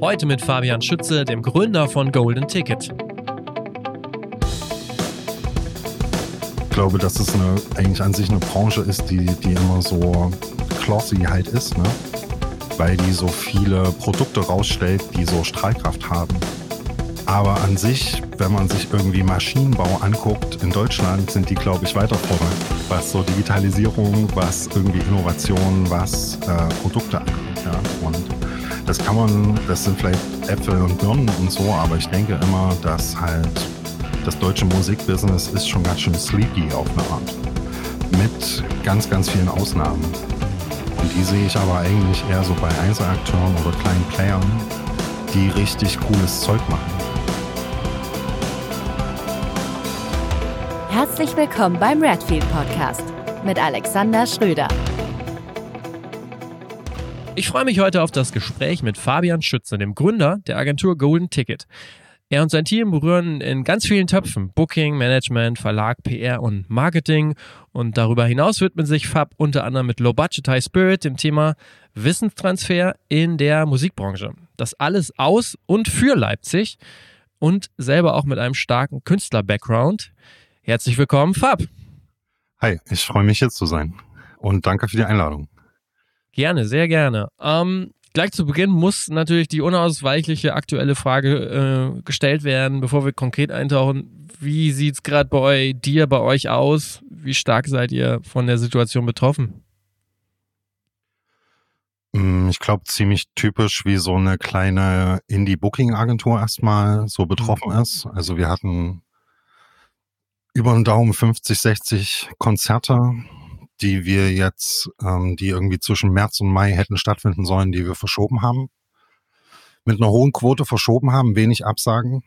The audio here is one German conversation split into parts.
Heute mit Fabian Schütze, dem Gründer von Golden Ticket. Ich glaube, dass es eine, eigentlich an sich eine Branche ist, die, die immer so glossy halt ist, ne? weil die so viele Produkte rausstellt, die so Strahlkraft haben. Aber an sich, wenn man sich irgendwie Maschinenbau anguckt, in Deutschland sind die, glaube ich, weiter vorne, was so Digitalisierung, was irgendwie Innovation, was äh, Produkte angeht. Ja? Und das kann man, das sind vielleicht Äpfel und Birnen und so, aber ich denke immer, dass halt das deutsche Musikbusiness ist schon ganz schön sleepy auf eine Art. Mit ganz, ganz vielen Ausnahmen. Und die sehe ich aber eigentlich eher so bei Einzelakteuren oder kleinen Playern, die richtig cooles Zeug machen. Herzlich willkommen beim Redfield Podcast mit Alexander Schröder. Ich freue mich heute auf das Gespräch mit Fabian Schütze, dem Gründer der Agentur Golden Ticket. Er und sein Team berühren in ganz vielen Töpfen Booking, Management, Verlag, PR und Marketing. Und darüber hinaus widmet sich Fab unter anderem mit Low Budget High Spirit dem Thema Wissenstransfer in der Musikbranche. Das alles aus und für Leipzig und selber auch mit einem starken Künstler-Background. Herzlich willkommen, Fab. Hi, ich freue mich hier zu sein und danke für die Einladung. Gerne, sehr gerne. Ähm, gleich zu Beginn muss natürlich die unausweichliche aktuelle Frage äh, gestellt werden, bevor wir konkret eintauchen. Wie sieht es gerade bei dir, bei euch aus? Wie stark seid ihr von der Situation betroffen? Mm, ich glaube, ziemlich typisch, wie so eine kleine Indie-Booking-Agentur erstmal so betroffen mhm. ist. Also wir hatten über den Daumen 50, 60 Konzerte die wir jetzt, ähm, die irgendwie zwischen März und Mai hätten stattfinden sollen, die wir verschoben haben. Mit einer hohen Quote verschoben haben, wenig Absagen.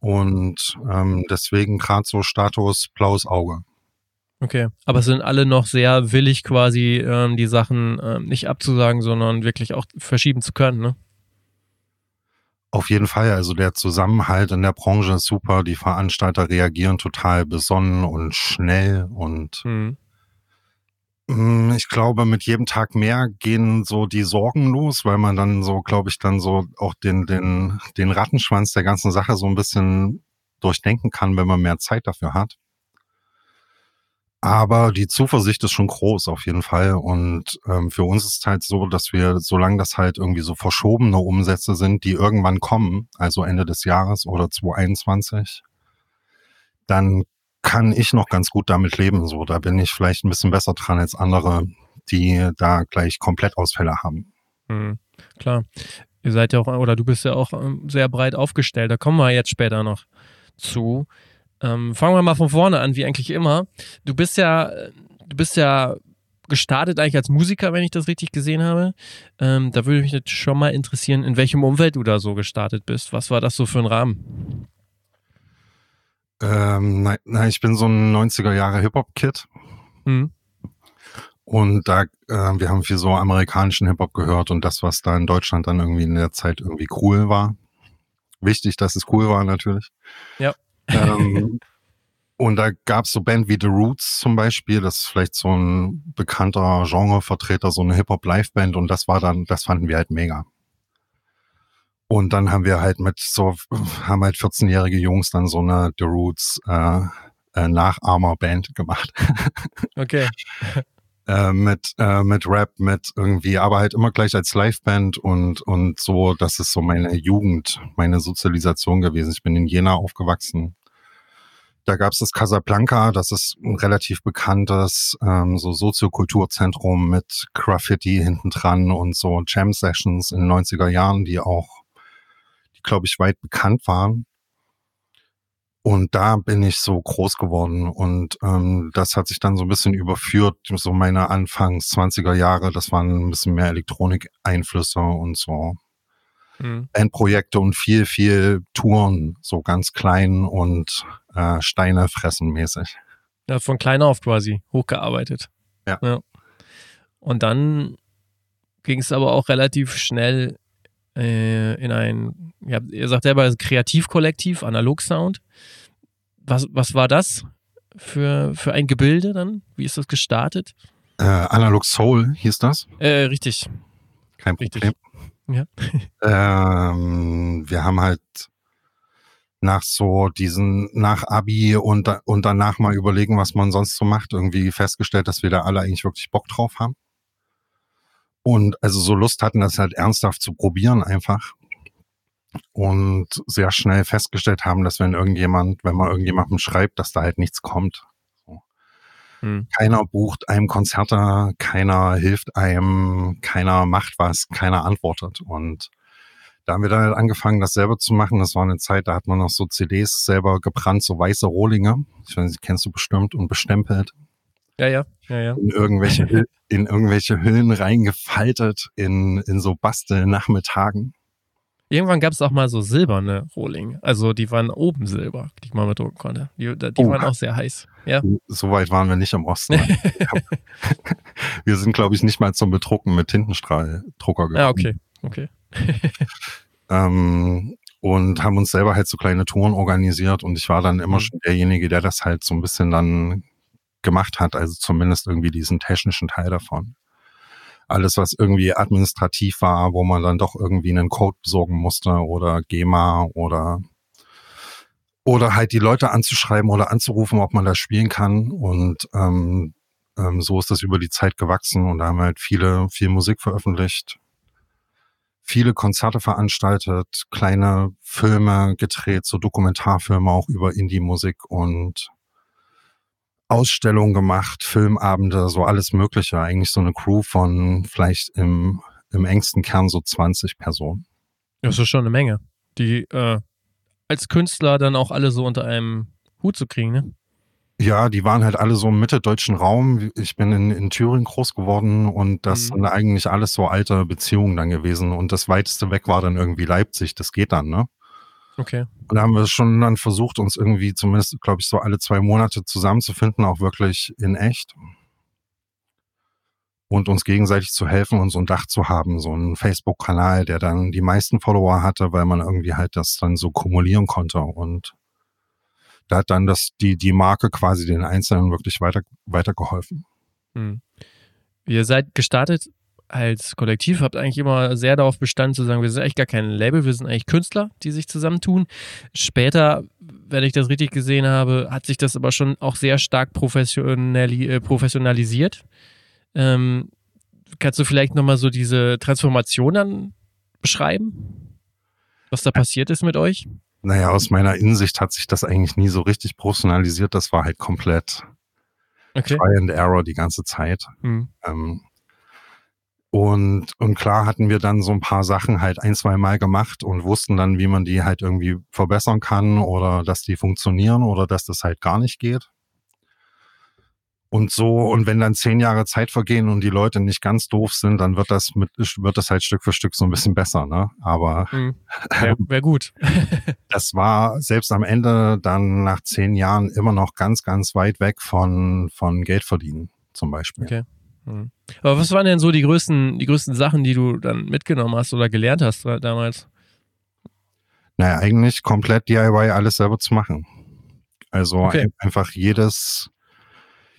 Und ähm, deswegen gerade so Status blaues Auge. Okay, aber es sind alle noch sehr willig quasi, ähm, die Sachen ähm, nicht abzusagen, sondern wirklich auch verschieben zu können, ne? Auf jeden Fall. Also der Zusammenhalt in der Branche ist super. Die Veranstalter reagieren total besonnen und schnell und mhm. Hm, ich glaube, mit jedem Tag mehr gehen so die Sorgen los, weil man dann so, glaube ich, dann so auch den, den, den Rattenschwanz der ganzen Sache so ein bisschen durchdenken kann, wenn man mehr Zeit dafür hat. Aber die Zuversicht ist schon groß auf jeden Fall. Und ähm, für uns ist es halt so, dass wir, solange das halt irgendwie so verschobene Umsätze sind, die irgendwann kommen, also Ende des Jahres oder 2021, dann kann ich noch ganz gut damit leben. So, da bin ich vielleicht ein bisschen besser dran als andere, die da gleich Komplettausfälle haben. Mhm, klar. Ihr seid ja auch, oder du bist ja auch ähm, sehr breit aufgestellt. Da kommen wir jetzt später noch zu. Ähm, fangen wir mal von vorne an, wie eigentlich immer. Du bist ja, du bist ja gestartet eigentlich als Musiker, wenn ich das richtig gesehen habe. Ähm, da würde mich jetzt schon mal interessieren, in welchem Umfeld du da so gestartet bist. Was war das so für ein Rahmen? Ähm, nein, nein, ich bin so ein 90er Jahre Hip-Hop-Kid. Mhm. Und da, äh, wir haben viel so amerikanischen Hip-Hop gehört und das, was da in Deutschland dann irgendwie in der Zeit irgendwie cool war. Wichtig, dass es cool war natürlich. Ja. Ähm, und da gab es so Band wie The Roots zum Beispiel, das ist vielleicht so ein bekannter Genrevertreter, so eine Hip-Hop-Live-Band und das war dann, das fanden wir halt mega. Und dann haben wir halt mit so, haben halt 14-jährige Jungs dann so eine The Roots äh, äh, Nachahmer-Band gemacht. Okay. äh, mit, äh, mit Rap, mit irgendwie, aber halt immer gleich als Liveband und, und so, das ist so meine Jugend, meine Sozialisation gewesen. Ich bin in Jena aufgewachsen. Da gab es das Casablanca, das ist ein relativ bekanntes ähm, so Soziokulturzentrum mit Graffiti hinten dran und so Jam Sessions in den 90er Jahren, die auch glaube ich, weit bekannt waren. Und da bin ich so groß geworden und ähm, das hat sich dann so ein bisschen überführt, so meine Anfangs 20er Jahre, das waren ein bisschen mehr Elektronik-Einflüsse und so mhm. Bandprojekte und viel, viel Touren, so ganz klein und äh, Steine fressen mäßig. Ja, von klein auf quasi hochgearbeitet. Ja. ja. Und dann ging es aber auch relativ schnell äh, in ein, ja, ihr sagt selber Kreativkollektiv, Analog Sound. Was, was war das für, für ein Gebilde dann? Wie ist das gestartet? Äh, Analog Soul hieß das. Äh, richtig. Kein Problem. Richtig. Ja. ähm, wir haben halt nach so diesen, nach Abi und, und danach mal überlegen, was man sonst so macht, irgendwie festgestellt, dass wir da alle eigentlich wirklich Bock drauf haben. Und also so Lust hatten, das halt ernsthaft zu probieren einfach. Und sehr schnell festgestellt haben, dass wenn irgendjemand, wenn man irgendjemandem schreibt, dass da halt nichts kommt. Hm. Keiner bucht einem Konzerte, keiner hilft einem, keiner macht was, keiner antwortet. Und da haben wir dann halt angefangen, das selber zu machen. Das war eine Zeit, da hat man noch so CDs selber gebrannt, so weiße Rohlinge. Ich weiß nicht, kennst du bestimmt und bestempelt. Ja, ja, ja, ja. In irgendwelche, in irgendwelche Hüllen reingefaltet, in, in so Bastelnachmittagen. Irgendwann gab es auch mal so silberne Rohlinge. Also die waren oben silber, die ich mal bedrucken konnte. Die, die oh. waren auch sehr heiß. Ja. So weit waren wir nicht im Osten. wir sind, glaube ich, nicht mal zum Bedrucken mit Tintenstrahldrucker gekommen. Ja, okay, okay. ähm, und haben uns selber halt so kleine Touren organisiert und ich war dann immer mhm. schon derjenige, der das halt so ein bisschen dann gemacht hat, also zumindest irgendwie diesen technischen Teil davon. Alles, was irgendwie administrativ war, wo man dann doch irgendwie einen Code besorgen musste oder GEMA oder oder halt die Leute anzuschreiben oder anzurufen, ob man das spielen kann. Und ähm, ähm, so ist das über die Zeit gewachsen und da haben wir halt viele, viel Musik veröffentlicht, viele Konzerte veranstaltet, kleine Filme gedreht, so Dokumentarfilme auch über Indie-Musik und Ausstellungen gemacht, Filmabende, so alles Mögliche. Eigentlich so eine Crew von vielleicht im, im engsten Kern so 20 Personen. Das ist schon eine Menge, die äh, als Künstler dann auch alle so unter einem Hut zu kriegen, ne? Ja, die waren halt alle so im mitteldeutschen Raum. Ich bin in, in Thüringen groß geworden und das mhm. sind eigentlich alles so alte Beziehungen dann gewesen. Und das weiteste weg war dann irgendwie Leipzig. Das geht dann, ne? Okay. Und da haben wir schon dann versucht, uns irgendwie zumindest, glaube ich, so alle zwei Monate zusammenzufinden, auch wirklich in echt. Und uns gegenseitig zu helfen und so ein Dach zu haben, so einen Facebook-Kanal, der dann die meisten Follower hatte, weil man irgendwie halt das dann so kumulieren konnte. Und da hat dann das, die, die Marke quasi den Einzelnen wirklich weiter, weitergeholfen. Hm. Ihr seid gestartet als Kollektiv, habt eigentlich immer sehr darauf bestanden zu sagen, wir sind eigentlich gar kein Label, wir sind eigentlich Künstler, die sich zusammentun. Später, wenn ich das richtig gesehen habe, hat sich das aber schon auch sehr stark professionali äh, professionalisiert. Ähm, kannst du vielleicht nochmal so diese Transformation dann beschreiben? Was da passiert ist mit euch? Naja, aus meiner Insicht hat sich das eigentlich nie so richtig professionalisiert. Das war halt komplett okay. Try and Error die ganze Zeit. Mhm. Ähm, und, und klar hatten wir dann so ein paar Sachen halt ein, zwei Mal gemacht und wussten dann, wie man die halt irgendwie verbessern kann oder dass die funktionieren oder dass das halt gar nicht geht. Und so, und wenn dann zehn Jahre Zeit vergehen und die Leute nicht ganz doof sind, dann wird das mit, wird das halt Stück für Stück so ein bisschen besser, ne? Aber mhm. wäre wär gut. das war selbst am Ende dann nach zehn Jahren immer noch ganz, ganz weit weg von, von Geld verdienen, zum Beispiel. Okay. Mhm. Aber was waren denn so die größten, die größten Sachen, die du dann mitgenommen hast oder gelernt hast damals? Naja, eigentlich komplett DIY alles selber zu machen. Also okay. einfach jedes,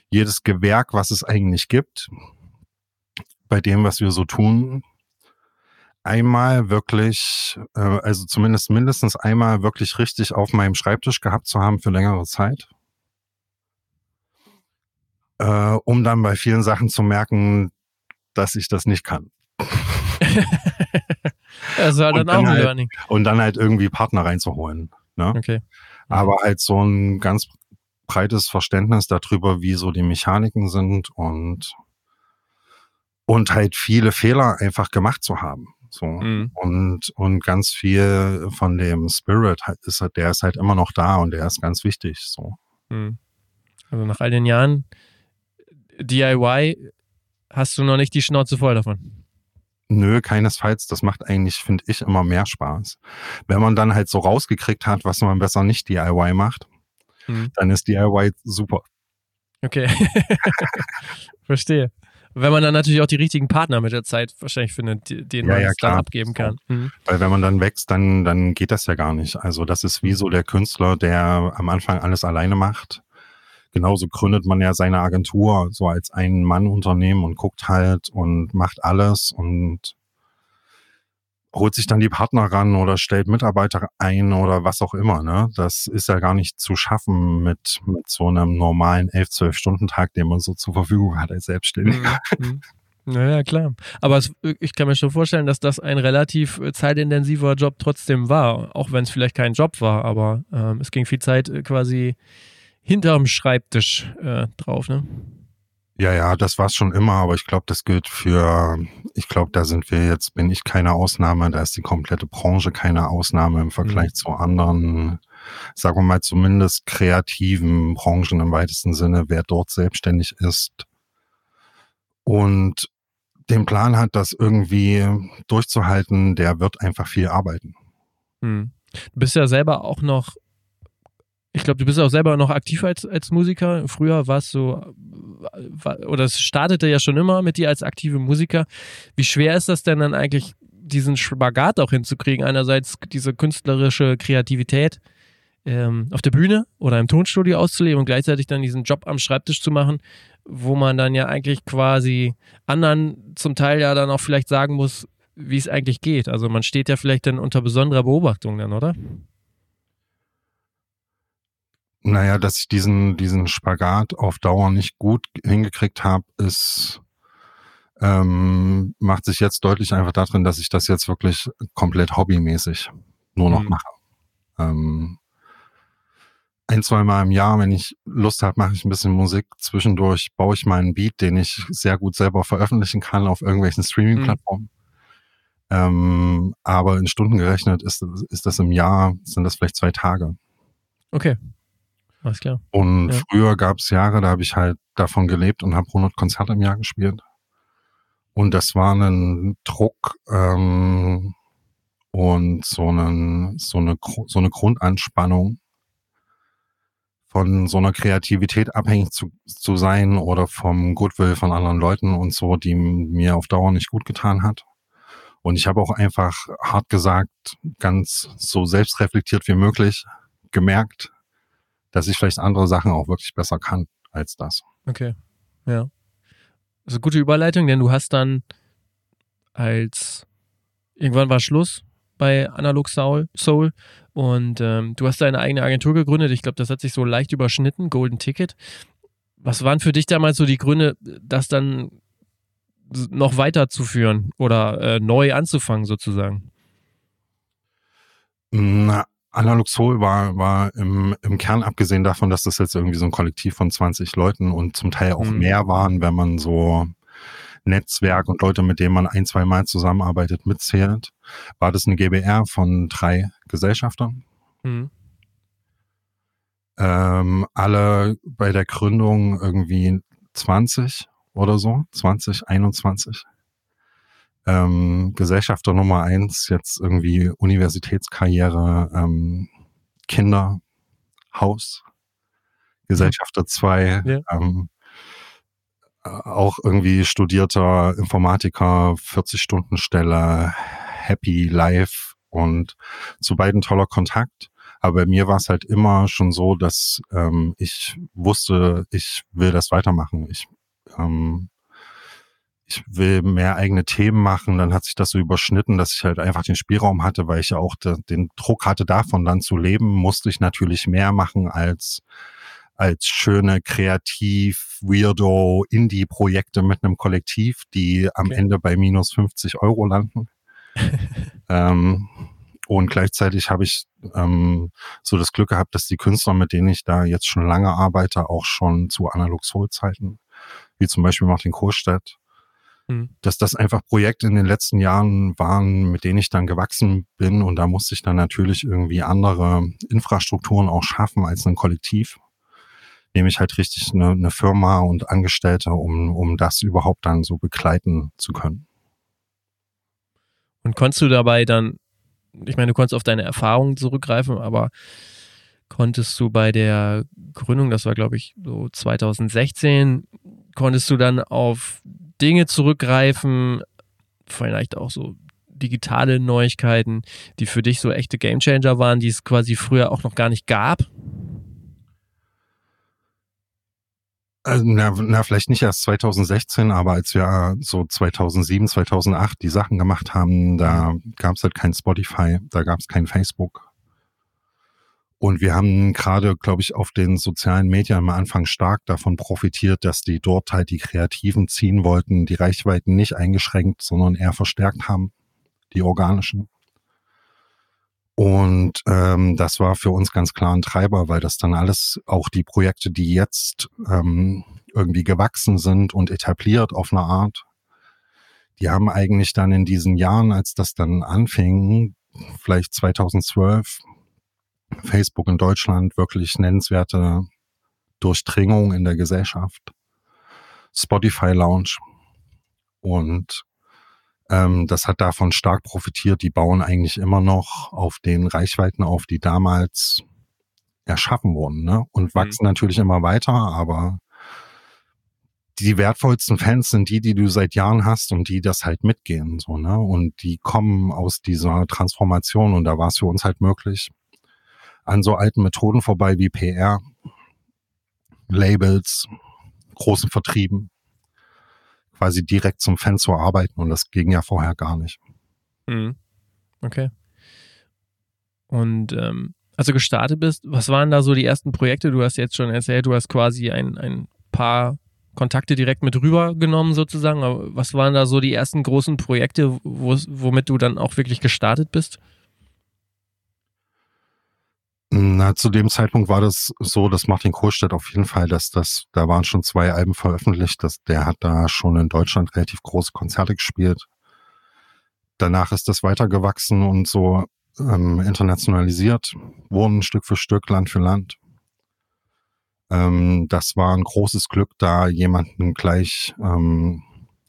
jedes Gewerk, was es eigentlich gibt, bei dem, was wir so tun, einmal wirklich, äh, also zumindest mindestens einmal wirklich richtig auf meinem Schreibtisch gehabt zu haben für längere Zeit. Äh, um dann bei vielen Sachen zu merken, dass ich das nicht kann. das war dann, dann auch ein halt, Learning. Und dann halt irgendwie Partner reinzuholen. Ne? Okay. Aber halt so ein ganz breites Verständnis darüber, wie so die Mechaniken sind und, und halt viele Fehler einfach gemacht zu haben. So. Mhm. Und, und ganz viel von dem Spirit ist, der ist halt immer noch da und der ist ganz wichtig. So. Mhm. Also nach all den Jahren DIY hast du noch nicht die Schnauze voll davon. Nö, keinesfalls. Das macht eigentlich, finde ich, immer mehr Spaß. Wenn man dann halt so rausgekriegt hat, was man besser nicht DIY macht, mhm. dann ist DIY super. Okay. Verstehe. Wenn man dann natürlich auch die richtigen Partner mit der Zeit wahrscheinlich findet, denen ja, man ja, es dann abgeben kann. Mhm. Weil wenn man dann wächst, dann, dann geht das ja gar nicht. Also das ist wie mhm. so der Künstler, der am Anfang alles alleine macht. Genauso gründet man ja seine Agentur so als ein Mann Unternehmen und guckt halt und macht alles und holt sich dann die Partner ran oder stellt Mitarbeiter ein oder was auch immer. Ne? Das ist ja gar nicht zu schaffen mit, mit so einem normalen 11, 12 Stunden Tag, den man so zur Verfügung hat als Selbstständiger. Mhm. mhm. Naja, klar. Aber es, ich kann mir schon vorstellen, dass das ein relativ äh, zeitintensiver Job trotzdem war, auch wenn es vielleicht kein Job war, aber ähm, es ging viel Zeit äh, quasi hinterm Schreibtisch äh, drauf, ne? Ja, ja, das war es schon immer, aber ich glaube, das gilt für, ich glaube, da sind wir jetzt, bin ich keine Ausnahme, da ist die komplette Branche keine Ausnahme im Vergleich mhm. zu anderen, sagen wir mal zumindest kreativen Branchen im weitesten Sinne, wer dort selbstständig ist und den Plan hat, das irgendwie durchzuhalten, der wird einfach viel arbeiten. Mhm. Du bist ja selber auch noch ich glaube, du bist auch selber noch aktiv als, als Musiker. Früher war es so, oder es startete ja schon immer mit dir als aktive Musiker. Wie schwer ist das denn dann eigentlich, diesen Spagat auch hinzukriegen? Einerseits diese künstlerische Kreativität ähm, auf der Bühne oder im Tonstudio auszuleben und gleichzeitig dann diesen Job am Schreibtisch zu machen, wo man dann ja eigentlich quasi anderen zum Teil ja dann auch vielleicht sagen muss, wie es eigentlich geht. Also man steht ja vielleicht dann unter besonderer Beobachtung dann, oder? Naja, dass ich diesen, diesen Spagat auf Dauer nicht gut hingekriegt habe, ist, ähm, macht sich jetzt deutlich einfach darin, dass ich das jetzt wirklich komplett hobbymäßig nur noch mhm. mache. Ähm, ein, zwei Mal im Jahr, wenn ich Lust habe, mache ich ein bisschen Musik. Zwischendurch baue ich meinen Beat, den ich sehr gut selber veröffentlichen kann auf irgendwelchen Streaming-Plattformen. Mhm. Ähm, aber in Stunden gerechnet ist, ist das im Jahr, sind das vielleicht zwei Tage. Okay. Alles klar. Und ja. früher gab es Jahre, da habe ich halt davon gelebt und habe 100 Konzerte im Jahr gespielt. Und das war ein Druck ähm, und so, einen, so, eine, so eine Grundanspannung von so einer Kreativität abhängig zu, zu sein oder vom Goodwill von anderen Leuten und so, die mir auf Dauer nicht gut getan hat. Und ich habe auch einfach hart gesagt, ganz so selbstreflektiert wie möglich gemerkt, dass ich vielleicht andere Sachen auch wirklich besser kann als das. Okay, ja. Das ist eine gute Überleitung, denn du hast dann als irgendwann war Schluss bei Analog Soul, Soul und ähm, du hast deine eigene Agentur gegründet. Ich glaube, das hat sich so leicht überschnitten, Golden Ticket. Was waren für dich damals so die Gründe, das dann noch weiterzuführen oder äh, neu anzufangen sozusagen? Na, Analog Soul war, war im, im Kern abgesehen davon, dass das jetzt irgendwie so ein Kollektiv von 20 Leuten und zum Teil auch mhm. mehr waren, wenn man so Netzwerk und Leute, mit denen man ein, zwei Mal zusammenarbeitet, mitzählt, war das eine GBR von drei Gesellschaftern. Mhm. Ähm, alle bei der Gründung irgendwie 20 oder so, 20, 21 ähm, Gesellschafter Nummer eins, jetzt irgendwie Universitätskarriere, ähm, Kinder, Haus, Gesellschafter zwei, ja. ähm, äh, auch irgendwie studierter Informatiker, 40 Stunden Stelle, Happy Life und zu beiden toller Kontakt. Aber bei mir war es halt immer schon so, dass ähm, ich wusste, ich will das weitermachen. Ich ähm, ich will mehr eigene Themen machen. Dann hat sich das so überschnitten, dass ich halt einfach den Spielraum hatte, weil ich ja auch den Druck hatte, davon dann zu leben, musste ich natürlich mehr machen als als schöne, kreativ, weirdo Indie-Projekte mit einem Kollektiv, die am okay. Ende bei minus 50 Euro landen. ähm, und gleichzeitig habe ich ähm, so das Glück gehabt, dass die Künstler, mit denen ich da jetzt schon lange arbeite, auch schon zu Analog Soul Zeiten, wie zum Beispiel Martin Kohlstedt, Mhm. dass das einfach Projekte in den letzten Jahren waren, mit denen ich dann gewachsen bin und da musste ich dann natürlich irgendwie andere Infrastrukturen auch schaffen als ein Kollektiv. Nämlich halt richtig eine, eine Firma und Angestellte, um, um das überhaupt dann so begleiten zu können. Und konntest du dabei dann, ich meine, du konntest auf deine Erfahrungen zurückgreifen, aber konntest du bei der Gründung, das war glaube ich so 2016, konntest du dann auf Dinge zurückgreifen, vielleicht auch so digitale Neuigkeiten, die für dich so echte Gamechanger waren, die es quasi früher auch noch gar nicht gab? Äh, na, na, vielleicht nicht erst 2016, aber als wir so 2007, 2008 die Sachen gemacht haben, da gab es halt kein Spotify, da gab es kein Facebook. Und wir haben gerade, glaube ich, auf den sozialen Medien am Anfang stark davon profitiert, dass die dort halt die Kreativen ziehen wollten, die Reichweiten nicht eingeschränkt, sondern eher verstärkt haben, die organischen. Und ähm, das war für uns ganz klar ein Treiber, weil das dann alles, auch die Projekte, die jetzt ähm, irgendwie gewachsen sind und etabliert auf eine Art, die haben eigentlich dann in diesen Jahren, als das dann anfing, vielleicht 2012, Facebook in Deutschland wirklich nennenswerte Durchdringung in der Gesellschaft. Spotify Lounge. Und ähm, das hat davon stark profitiert. Die bauen eigentlich immer noch auf den Reichweiten auf, die damals erschaffen wurden, ne? Und mhm. wachsen mhm. natürlich immer weiter, aber die wertvollsten Fans sind die, die du seit Jahren hast und die das halt mitgehen, so, ne? Und die kommen aus dieser Transformation und da war es für uns halt möglich, an so alten Methoden vorbei wie PR, Labels, großen Vertrieben, quasi direkt zum Fan zu arbeiten und das ging ja vorher gar nicht. Mhm. Okay. Und ähm, als du gestartet bist, was waren da so die ersten Projekte? Du hast jetzt schon erzählt, du hast quasi ein, ein paar Kontakte direkt mit rübergenommen sozusagen. Aber was waren da so die ersten großen Projekte, womit du dann auch wirklich gestartet bist? Na, zu dem Zeitpunkt war das so, dass Martin Kohlstedt auf jeden Fall, dass das, da waren schon zwei Alben veröffentlicht, dass der hat da schon in Deutschland relativ große Konzerte gespielt. Danach ist das weitergewachsen und so ähm, internationalisiert wurden Stück für Stück, Land für Land. Ähm, das war ein großes Glück, da jemanden gleich ähm,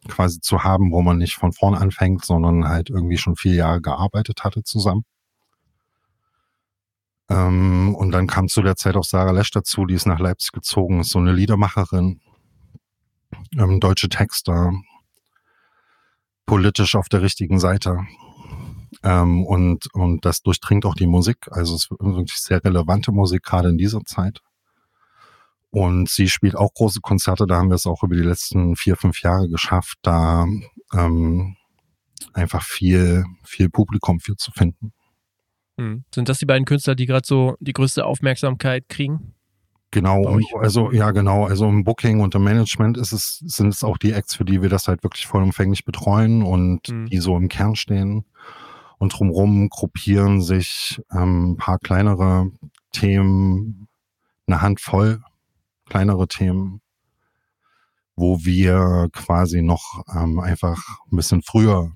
quasi zu haben, wo man nicht von vorn anfängt, sondern halt irgendwie schon vier Jahre gearbeitet hatte zusammen. Ähm, und dann kam zu der Zeit auch Sarah Lesch dazu, die ist nach Leipzig gezogen, ist so eine Liedermacherin, ähm, deutsche Texter, politisch auf der richtigen Seite. Ähm, und, und das durchdringt auch die Musik. Also es ist wirklich sehr relevante Musik, gerade in dieser Zeit. Und sie spielt auch große Konzerte, da haben wir es auch über die letzten vier, fünf Jahre geschafft, da ähm, einfach viel, viel Publikum für zu finden. Hm. Sind das die beiden Künstler, die gerade so die größte Aufmerksamkeit kriegen? Genau, also ja genau, also im Booking und im Management ist es, sind es auch die Acts, für die wir das halt wirklich vollumfänglich betreuen und mhm. die so im Kern stehen. Und drumherum gruppieren sich ähm, ein paar kleinere Themen, eine Handvoll kleinere Themen, wo wir quasi noch ähm, einfach ein bisschen früher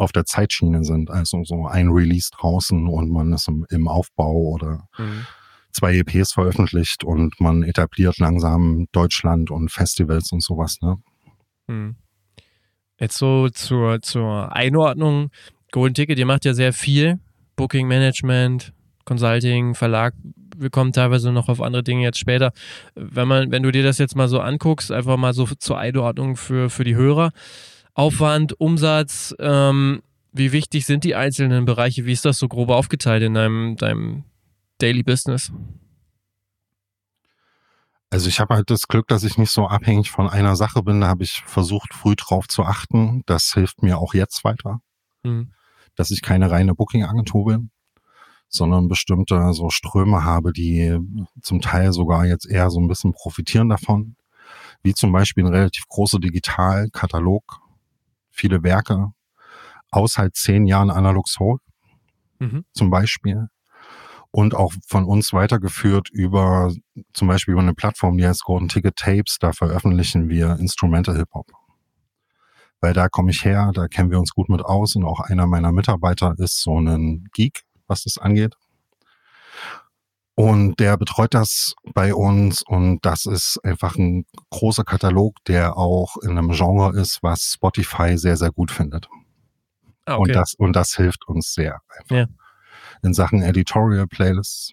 auf der Zeitschiene sind. Also so ein Release draußen und man ist im, im Aufbau oder mhm. zwei EPs veröffentlicht und man etabliert langsam Deutschland und Festivals und sowas. Ne? Mhm. Jetzt so zur, zur Einordnung. Golden Ticket, ihr macht ja sehr viel. Booking Management, Consulting, Verlag. Wir kommen teilweise noch auf andere Dinge jetzt später. Wenn man, wenn du dir das jetzt mal so anguckst, einfach mal so zur Einordnung für, für die Hörer. Aufwand, Umsatz, ähm, wie wichtig sind die einzelnen Bereiche? Wie ist das so grob aufgeteilt in deinem, deinem Daily Business? Also ich habe halt das Glück, dass ich nicht so abhängig von einer Sache bin. Da habe ich versucht, früh drauf zu achten. Das hilft mir auch jetzt weiter. Mhm. Dass ich keine reine Booking-Agentur bin, sondern bestimmte so Ströme habe, die zum Teil sogar jetzt eher so ein bisschen profitieren davon. Wie zum Beispiel ein relativ großer Digitalkatalog, viele Werke aus halt zehn Jahren Analog Soul mhm. zum Beispiel und auch von uns weitergeführt über zum Beispiel über eine Plattform, die heißt Golden Ticket Tapes. Da veröffentlichen wir Instrumental Hip Hop. Weil da komme ich her, da kennen wir uns gut mit aus und auch einer meiner Mitarbeiter ist so ein Geek, was das angeht. Und der betreut das bei uns und das ist einfach ein großer Katalog, der auch in einem Genre ist, was Spotify sehr, sehr gut findet. Ah, okay. Und das, und das hilft uns sehr einfach. Ja. In Sachen Editorial Playlists.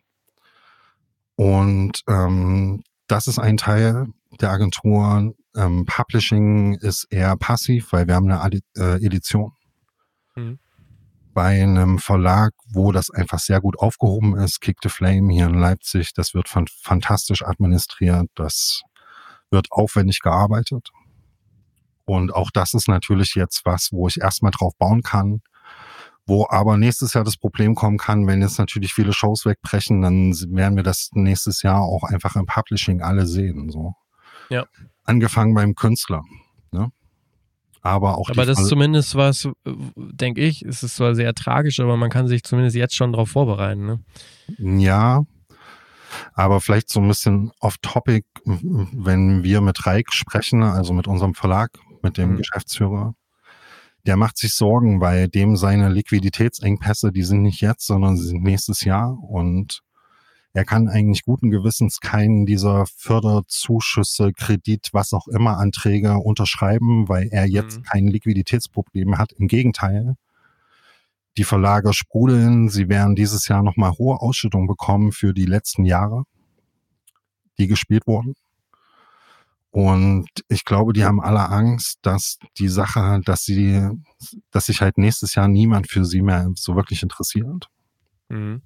Und ähm, das ist ein Teil der Agentur. Ähm, Publishing ist eher passiv, weil wir haben eine äh, Edition. Mhm bei einem Verlag, wo das einfach sehr gut aufgehoben ist. Kick the Flame hier in Leipzig, das wird fantastisch administriert. Das wird aufwendig gearbeitet. Und auch das ist natürlich jetzt was, wo ich erstmal drauf bauen kann. Wo aber nächstes Jahr das Problem kommen kann, wenn jetzt natürlich viele Shows wegbrechen, dann werden wir das nächstes Jahr auch einfach im Publishing alle sehen. So. Ja. Angefangen beim Künstler. Aber auch Aber das ist zumindest was, denke ich, es ist zwar sehr tragisch, aber man kann sich zumindest jetzt schon darauf vorbereiten. Ne? Ja, aber vielleicht so ein bisschen off-topic, wenn wir mit Reik sprechen, also mit unserem Verlag, mit dem mhm. Geschäftsführer, der macht sich Sorgen, weil dem seine Liquiditätsengpässe, die sind nicht jetzt, sondern sie sind nächstes Jahr und er kann eigentlich guten Gewissens keinen dieser Förderzuschüsse, Kredit, was auch immer Anträge unterschreiben, weil er jetzt mhm. kein Liquiditätsproblem hat. Im Gegenteil, die Verlage sprudeln. Sie werden dieses Jahr nochmal hohe Ausschüttungen bekommen für die letzten Jahre, die gespielt wurden. Und ich glaube, die haben alle Angst, dass die Sache, dass sie, dass sich halt nächstes Jahr niemand für sie mehr so wirklich interessiert. Mhm.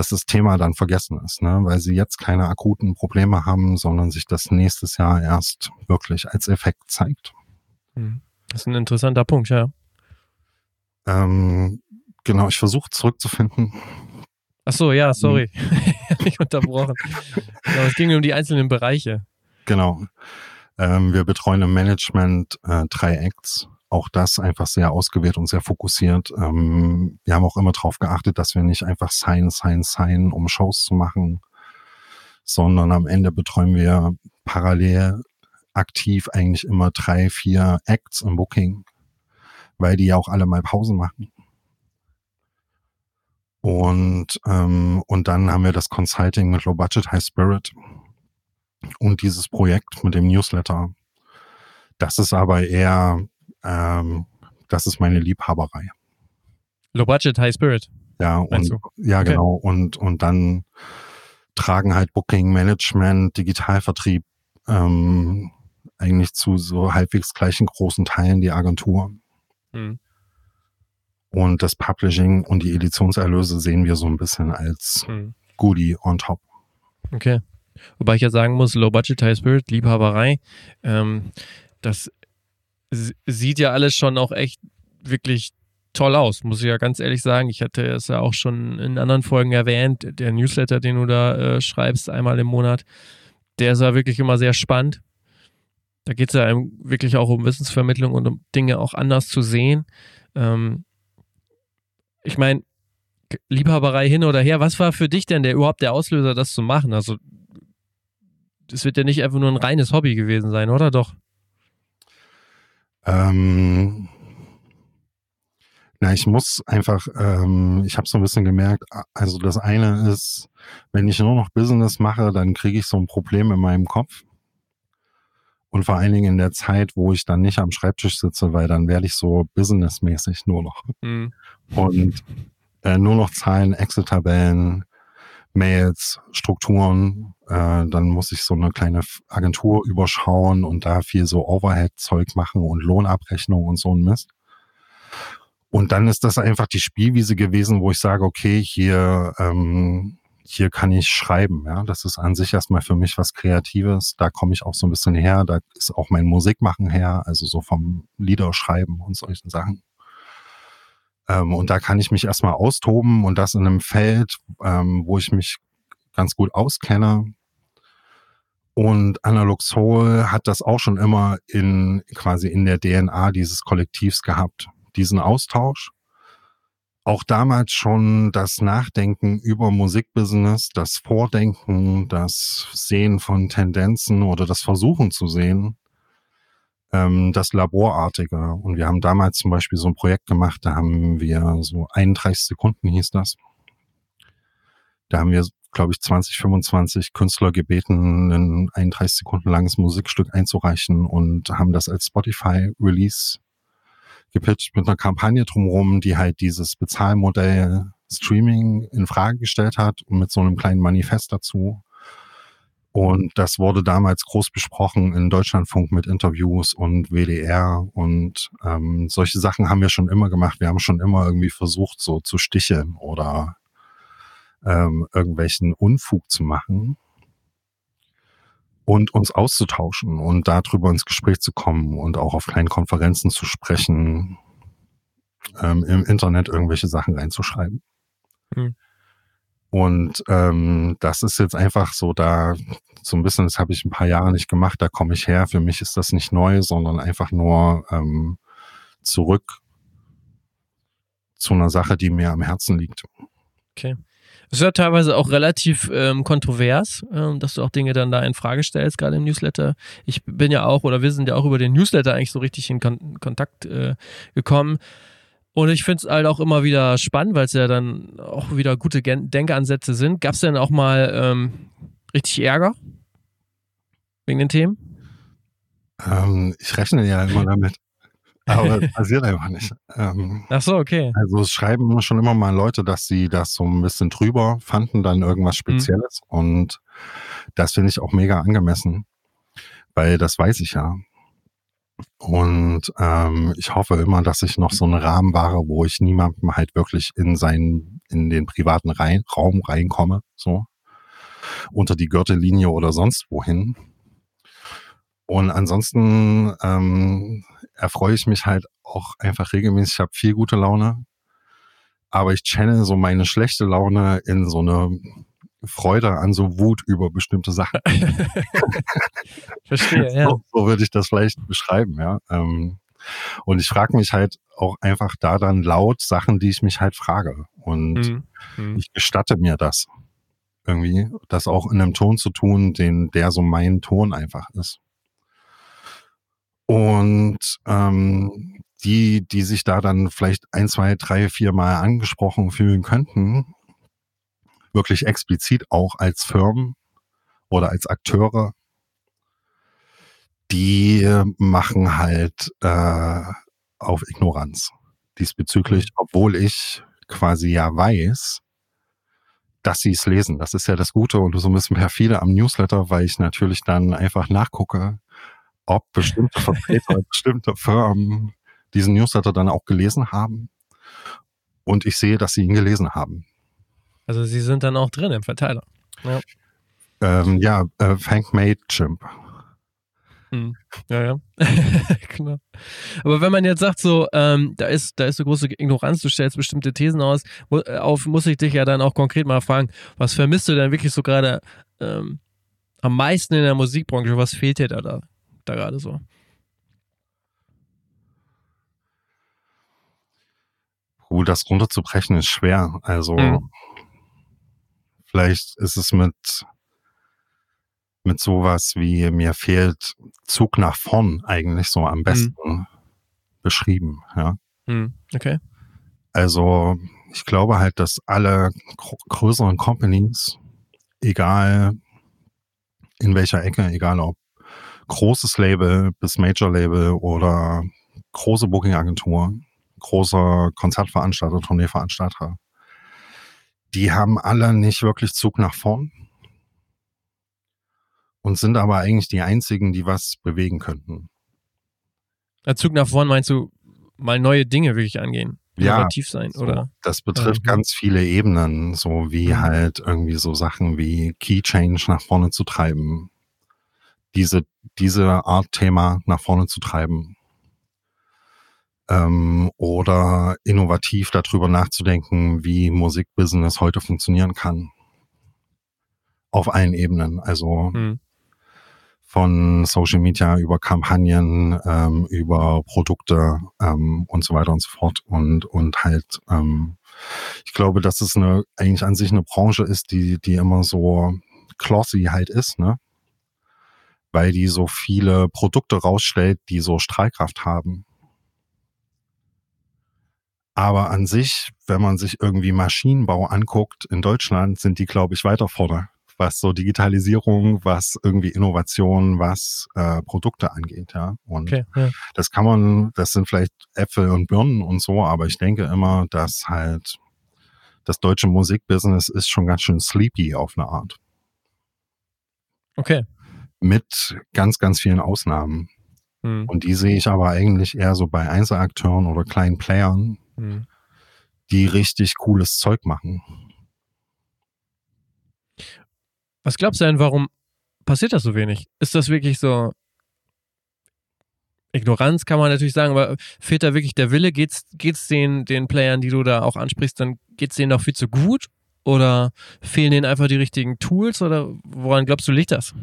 Dass das Thema dann vergessen ist, ne? weil sie jetzt keine akuten Probleme haben, sondern sich das nächstes Jahr erst wirklich als Effekt zeigt. Mhm. Das ist ein interessanter Punkt, ja. Ähm, genau, ich versuche zurückzufinden. Ach so, ja, sorry. Mhm. ich unterbrochen. Genau, es ging um die einzelnen Bereiche. Genau. Ähm, wir betreuen im Management äh, drei Acts. Auch das einfach sehr ausgewählt und sehr fokussiert. Ähm, wir haben auch immer darauf geachtet, dass wir nicht einfach sign, sign, sign, um Shows zu machen, sondern am Ende betreuen wir parallel aktiv eigentlich immer drei, vier Acts im Booking weil die ja auch alle mal Pause machen. Und, ähm, und dann haben wir das Consulting mit Low Budget High Spirit und dieses Projekt mit dem Newsletter. Das ist aber eher, ähm, das ist meine Liebhaberei. Low Budget High Spirit. Ja, und, ja, okay. genau. Und, und dann tragen halt Booking, Management, Digitalvertrieb ähm, eigentlich zu so halbwegs gleichen großen Teilen die Agentur. Mhm. Und das Publishing und die Editionserlöse sehen wir so ein bisschen als mhm. Goodie on top. Okay. Wobei ich ja sagen muss, Low Budget High Spirit, Liebhaberei, ähm, das sieht ja alles schon auch echt wirklich toll aus, muss ich ja ganz ehrlich sagen. Ich hatte es ja auch schon in anderen Folgen erwähnt, der Newsletter, den du da äh, schreibst, einmal im Monat, der ist ja wirklich immer sehr spannend. Da geht es ja wirklich auch um Wissensvermittlung und um Dinge auch anders zu sehen. Ähm, ich meine, Liebhaberei hin oder her, was war für dich denn der überhaupt der Auslöser, das zu machen? Also, das wird ja nicht einfach nur ein reines Hobby gewesen sein, oder doch? Ähm, na, ich muss einfach, ähm, ich habe so ein bisschen gemerkt, also das eine ist, wenn ich nur noch Business mache, dann kriege ich so ein Problem in meinem Kopf. Und vor allen Dingen in der Zeit, wo ich dann nicht am Schreibtisch sitze, weil dann werde ich so businessmäßig nur noch. Mhm. Und äh, nur noch Zahlen, Excel-Tabellen, Mails, Strukturen. Äh, dann muss ich so eine kleine Agentur überschauen und da viel so Overhead-Zeug machen und Lohnabrechnung und so ein Mist. Und dann ist das einfach die Spielwiese gewesen, wo ich sage, okay, hier ähm, hier kann ich schreiben. Ja, das ist an sich erstmal für mich was Kreatives. Da komme ich auch so ein bisschen her. Da ist auch mein Musikmachen her, also so vom Liederschreiben und solchen Sachen. Ähm, und da kann ich mich erstmal austoben und das in einem Feld, ähm, wo ich mich ganz gut auskenne. Und Analog Soul hat das auch schon immer in quasi in der DNA dieses Kollektivs gehabt, diesen Austausch auch damals schon das Nachdenken über Musikbusiness, das Vordenken, das Sehen von Tendenzen oder das Versuchen zu sehen, ähm, das Laborartige. Und wir haben damals zum Beispiel so ein Projekt gemacht, da haben wir so 31 Sekunden hieß das. Da haben wir, glaube ich, 20, 25 Künstler gebeten, ein 31 Sekunden langes Musikstück einzureichen und haben das als Spotify-Release gepitcht mit einer Kampagne drumherum, die halt dieses Bezahlmodell Streaming in Frage gestellt hat und mit so einem kleinen Manifest dazu. Und das wurde damals groß besprochen in Deutschlandfunk mit Interviews und WDR und ähm, solche Sachen haben wir schon immer gemacht. Wir haben schon immer irgendwie versucht, so zu sticheln oder ähm, irgendwelchen Unfug zu machen. und uns auszutauschen und darüber ins Gespräch zu kommen und auch auf kleinen Konferenzen zu sprechen, ähm, im Internet irgendwelche Sachen reinzuschreiben. Mhm. Und ähm, das ist jetzt einfach so da so ein bisschen, das habe ich ein paar Jahre nicht gemacht, da komme ich her. Für mich ist das nicht neu, sondern einfach nur ähm, zurück zu einer Sache, die mir am Herzen liegt. Okay. Es ist ja teilweise auch relativ ähm, kontrovers, ähm, dass du auch Dinge dann da in Frage stellst, gerade im Newsletter. Ich bin ja auch, oder wir sind ja auch über den Newsletter eigentlich so richtig in Kon Kontakt äh, gekommen. Und ich finde es halt auch immer wieder spannend, weil es ja dann auch wieder gute Gen Denkansätze sind. Gab es denn auch mal ähm, richtig Ärger wegen den Themen? Ähm, ich rechne ja immer damit. Aber es passiert einfach nicht. Ähm, Ach so, okay. Also es schreiben schon immer mal Leute, dass sie das so ein bisschen drüber fanden, dann irgendwas mhm. Spezielles. Mhm. Und das finde ich auch mega angemessen, weil das weiß ich ja. Und ähm, ich hoffe immer, dass ich noch so einen Rahmen wahre, wo ich niemandem halt wirklich in seinen, in den privaten rein, Raum reinkomme, so unter die Gürtellinie oder sonst wohin. Und ansonsten ähm, erfreue ich mich halt auch einfach regelmäßig. Ich habe viel gute Laune, aber ich channel so meine schlechte Laune in so eine Freude an so Wut über bestimmte Sachen. Verstehe, ja. So, so, würde ich das vielleicht beschreiben, ja. Ähm, und ich frage mich halt auch einfach da dann laut Sachen, die ich mich halt frage. Und mhm. mhm. ich gestatte mir das irgendwie, das auch in einem Ton zu tun, den, der so mein Ton einfach ist. Und ähm, die, die sich da dann vielleicht ein, zwei, drei, vier Mal angesprochen fühlen könnten, wirklich explizit auch als Firmen oder als Akteure, die machen halt äh, auf Ignoranz diesbezüglich, mhm. obwohl ich quasi ja weiß, dass sie es lesen. Das ist ja das Gute und so ein bisschen perfide am Newsletter, weil ich natürlich dann einfach nachgucke, ob bestimmte Vertreter bestimmte Firmen diesen Newsletter dann auch gelesen haben. Und ich sehe, dass sie ihn gelesen haben. Also sie sind dann auch drin im Verteiler. Ja, ähm, ja äh, Frank Chimp. Hm. Ja, ja. genau. Aber wenn man jetzt sagt, so, ähm, da ist, da ist so große Ignoranz, du stellst bestimmte Thesen aus, mu äh, auf, muss ich dich ja dann auch konkret mal fragen, was vermisst du denn wirklich so gerade ähm, am meisten in der Musikbranche? Was fehlt dir da, da da gerade so? Gut, das runterzubrechen ist schwer. Also mhm. Vielleicht ist es mit mit sowas wie mir fehlt Zug nach vorn eigentlich so am besten mhm. beschrieben. Ja. Mhm. Okay. Also ich glaube halt, dass alle größeren Companies, egal in welcher Ecke, egal ob großes Label bis Major Label oder große Booking-Agentur, großer Konzertveranstalter, Tourneeveranstalter, die haben alle nicht wirklich Zug nach vorn und sind aber eigentlich die einzigen, die was bewegen könnten. Zug nach vorn meinst du mal neue Dinge wirklich angehen? Innovativ ja, sein, so, oder? Das betrifft mhm. ganz viele Ebenen, so wie mhm. halt irgendwie so Sachen wie Key Change nach vorne zu treiben, diese, diese Art Thema nach vorne zu treiben. Ähm, oder innovativ darüber nachzudenken, wie Musikbusiness heute funktionieren kann. Auf allen Ebenen. Also hm. von Social Media über Kampagnen, ähm, über Produkte ähm, und so weiter und so fort. Und, und halt, ähm, ich glaube, dass es eine, eigentlich an sich eine Branche ist, die, die immer so glossy halt ist, ne? weil die so viele Produkte rausstellt, die so Strahlkraft haben. Aber an sich, wenn man sich irgendwie Maschinenbau anguckt in Deutschland, sind die, glaube ich, weiter vorne, was so Digitalisierung, was irgendwie Innovation, was äh, Produkte angeht. Ja. Und okay, ja. das kann man, das sind vielleicht Äpfel und Birnen und so, aber ich denke immer, dass halt das deutsche Musikbusiness ist schon ganz schön sleepy auf eine Art. Okay mit ganz, ganz vielen Ausnahmen. Mhm. Und die sehe ich aber eigentlich eher so bei Einzelakteuren oder kleinen Playern, mhm. die richtig cooles Zeug machen. Was glaubst du denn, warum passiert das so wenig? Ist das wirklich so Ignoranz kann man natürlich sagen, aber fehlt da wirklich der Wille? Geht's, geht's den, den Playern, die du da auch ansprichst, dann geht's denen noch viel zu gut? Oder fehlen denen einfach die richtigen Tools? Oder woran glaubst du, liegt das?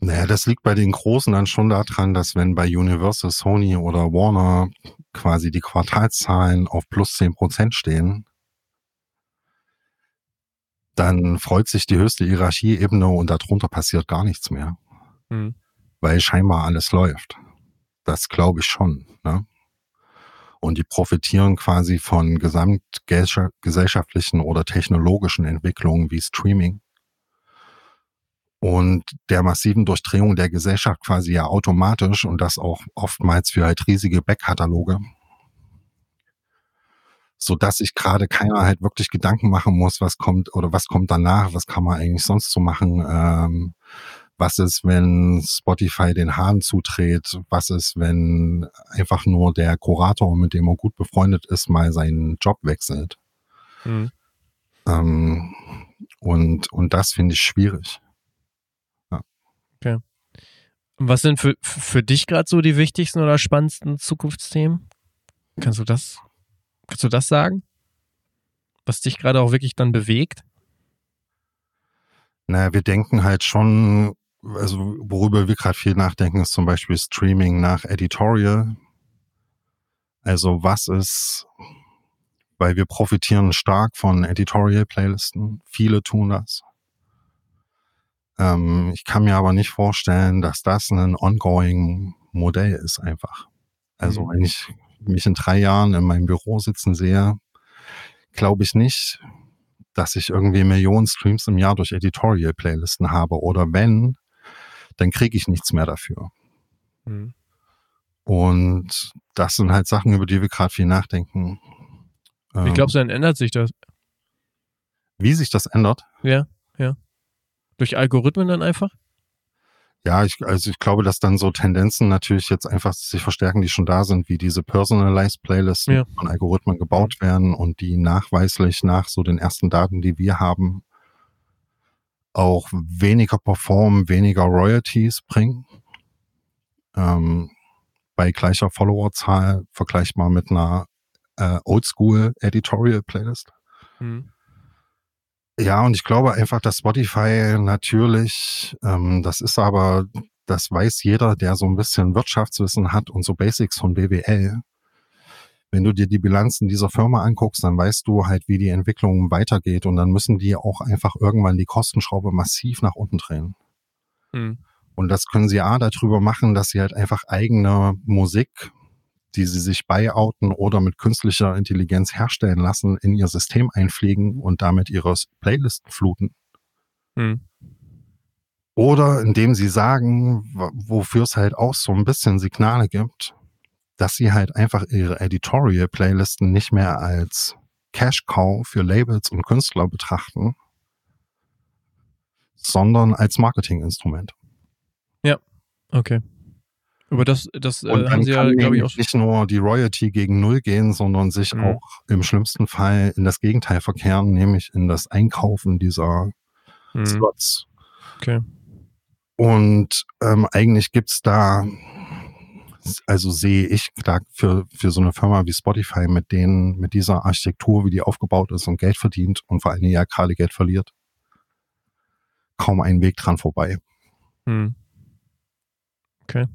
Naja, das liegt bei den Großen dann schon daran, dass wenn bei Universal, Sony oder Warner quasi die Quartalszahlen auf plus zehn Prozent stehen, dann freut sich die höchste Hierarchieebene und darunter passiert gar nichts mehr. Mhm weil scheinbar alles läuft. Das glaube ich schon. Ne? Und die profitieren quasi von gesamtgesellschaftlichen oder technologischen Entwicklungen wie Streaming und der massiven Durchdrehung der Gesellschaft quasi ja automatisch und das auch oftmals für halt riesige Backkataloge, so dass sich gerade keiner halt wirklich Gedanken machen muss, was kommt oder was kommt danach, was kann man eigentlich sonst so machen. Ähm, was ist, wenn Spotify den Hahn zudreht? Was ist, wenn einfach nur der Kurator, mit dem er gut befreundet ist, mal seinen Job wechselt? Mhm. Ähm, und, und das finde ich schwierig. Okay. Was sind für, für dich gerade so die wichtigsten oder spannendsten Zukunftsthemen? Kannst du das, kannst du das sagen? Was dich gerade auch wirklich dann bewegt? Naja, wir denken halt schon also worüber wir gerade viel nachdenken, ist zum Beispiel Streaming nach Editorial. Also was ist, weil wir profitieren stark von Editorial-Playlisten. Viele tun das. Ähm, ich kann mir aber nicht vorstellen, dass das ein ongoing Modell ist einfach. Also mhm. wenn ich mich in drei Jahren in meinem Büro sitzen sehe, glaube ich nicht, dass ich irgendwie Millionen Streams im Jahr durch Editorial-Playlisten habe. Oder wenn, dann kriege ich nichts mehr dafür. Mhm. Und das sind halt Sachen, über die wir gerade viel nachdenken. Wie glaubst du, dann ändert sich das? Wie sich das ändert? Ja, ja. Durch Algorithmen dann einfach? Ja, ich, also ich glaube, dass dann so Tendenzen natürlich jetzt einfach sich verstärken, die schon da sind, wie diese Personalized Playlists ja. von Algorithmen gebaut werden und die nachweislich nach so den ersten Daten, die wir haben, auch weniger performen, weniger Royalties bringen. Ähm, bei gleicher Followerzahl vergleichbar mit einer äh, Oldschool Editorial Playlist. Mhm. Ja, und ich glaube einfach, dass Spotify natürlich, ähm, das ist aber, das weiß jeder, der so ein bisschen Wirtschaftswissen hat und so Basics von BWL, wenn du dir die Bilanzen dieser Firma anguckst, dann weißt du halt, wie die Entwicklung weitergeht und dann müssen die auch einfach irgendwann die Kostenschraube massiv nach unten drehen. Mhm. Und das können sie A darüber machen, dass sie halt einfach eigene Musik, die sie sich buyouten oder mit künstlicher Intelligenz herstellen lassen, in ihr System einfliegen und damit ihre Playlisten fluten. Mhm. Oder indem sie sagen, wofür es halt auch so ein bisschen Signale gibt, dass sie halt einfach ihre Editorial-Playlisten nicht mehr als Cash-Cow für Labels und Künstler betrachten, sondern als Marketinginstrument. Ja, okay. Aber das, das äh, haben sie ja, glaube ich, auch nicht nur die Royalty gegen Null gehen, sondern sich mhm. auch im schlimmsten Fall in das Gegenteil verkehren, nämlich in das Einkaufen dieser mhm. Slots. Okay. Und ähm, eigentlich gibt's da also sehe ich da für, für so eine Firma wie Spotify mit denen, mit dieser Architektur, wie die aufgebaut ist und Geld verdient und vor allen Dingen ja gerade Geld verliert, kaum einen Weg dran vorbei. Hm. Okay.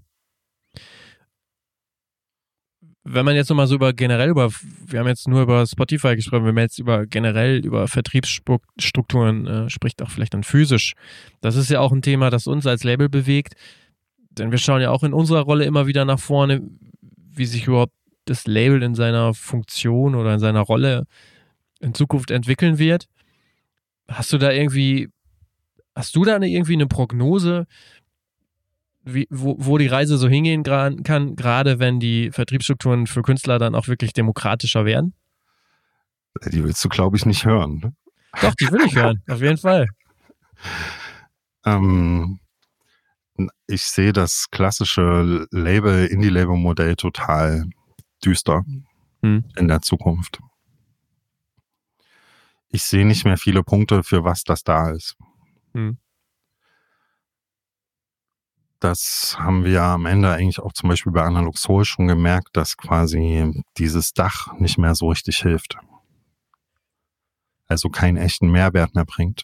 Wenn man jetzt nochmal so über generell über, wir haben jetzt nur über Spotify gesprochen, wenn man jetzt über generell über Vertriebsstrukturen äh, spricht, auch vielleicht dann physisch, das ist ja auch ein Thema, das uns als Label bewegt denn wir schauen ja auch in unserer Rolle immer wieder nach vorne, wie sich überhaupt das Label in seiner Funktion oder in seiner Rolle in Zukunft entwickeln wird. Hast du da irgendwie, hast du da eine, irgendwie eine Prognose, wie, wo, wo die Reise so hingehen kann, gerade wenn die Vertriebsstrukturen für Künstler dann auch wirklich demokratischer werden? Die willst du, glaube ich, nicht hören. Ne? Doch, die will ich hören, auf jeden Fall. Ähm, ich sehe das klassische Label, Indie-Label-Modell total düster hm. in der Zukunft. Ich sehe nicht mehr viele Punkte, für was das da ist. Hm. Das haben wir am Ende eigentlich auch zum Beispiel bei Analog Soul schon gemerkt, dass quasi dieses Dach nicht mehr so richtig hilft. Also keinen echten Mehrwert mehr bringt.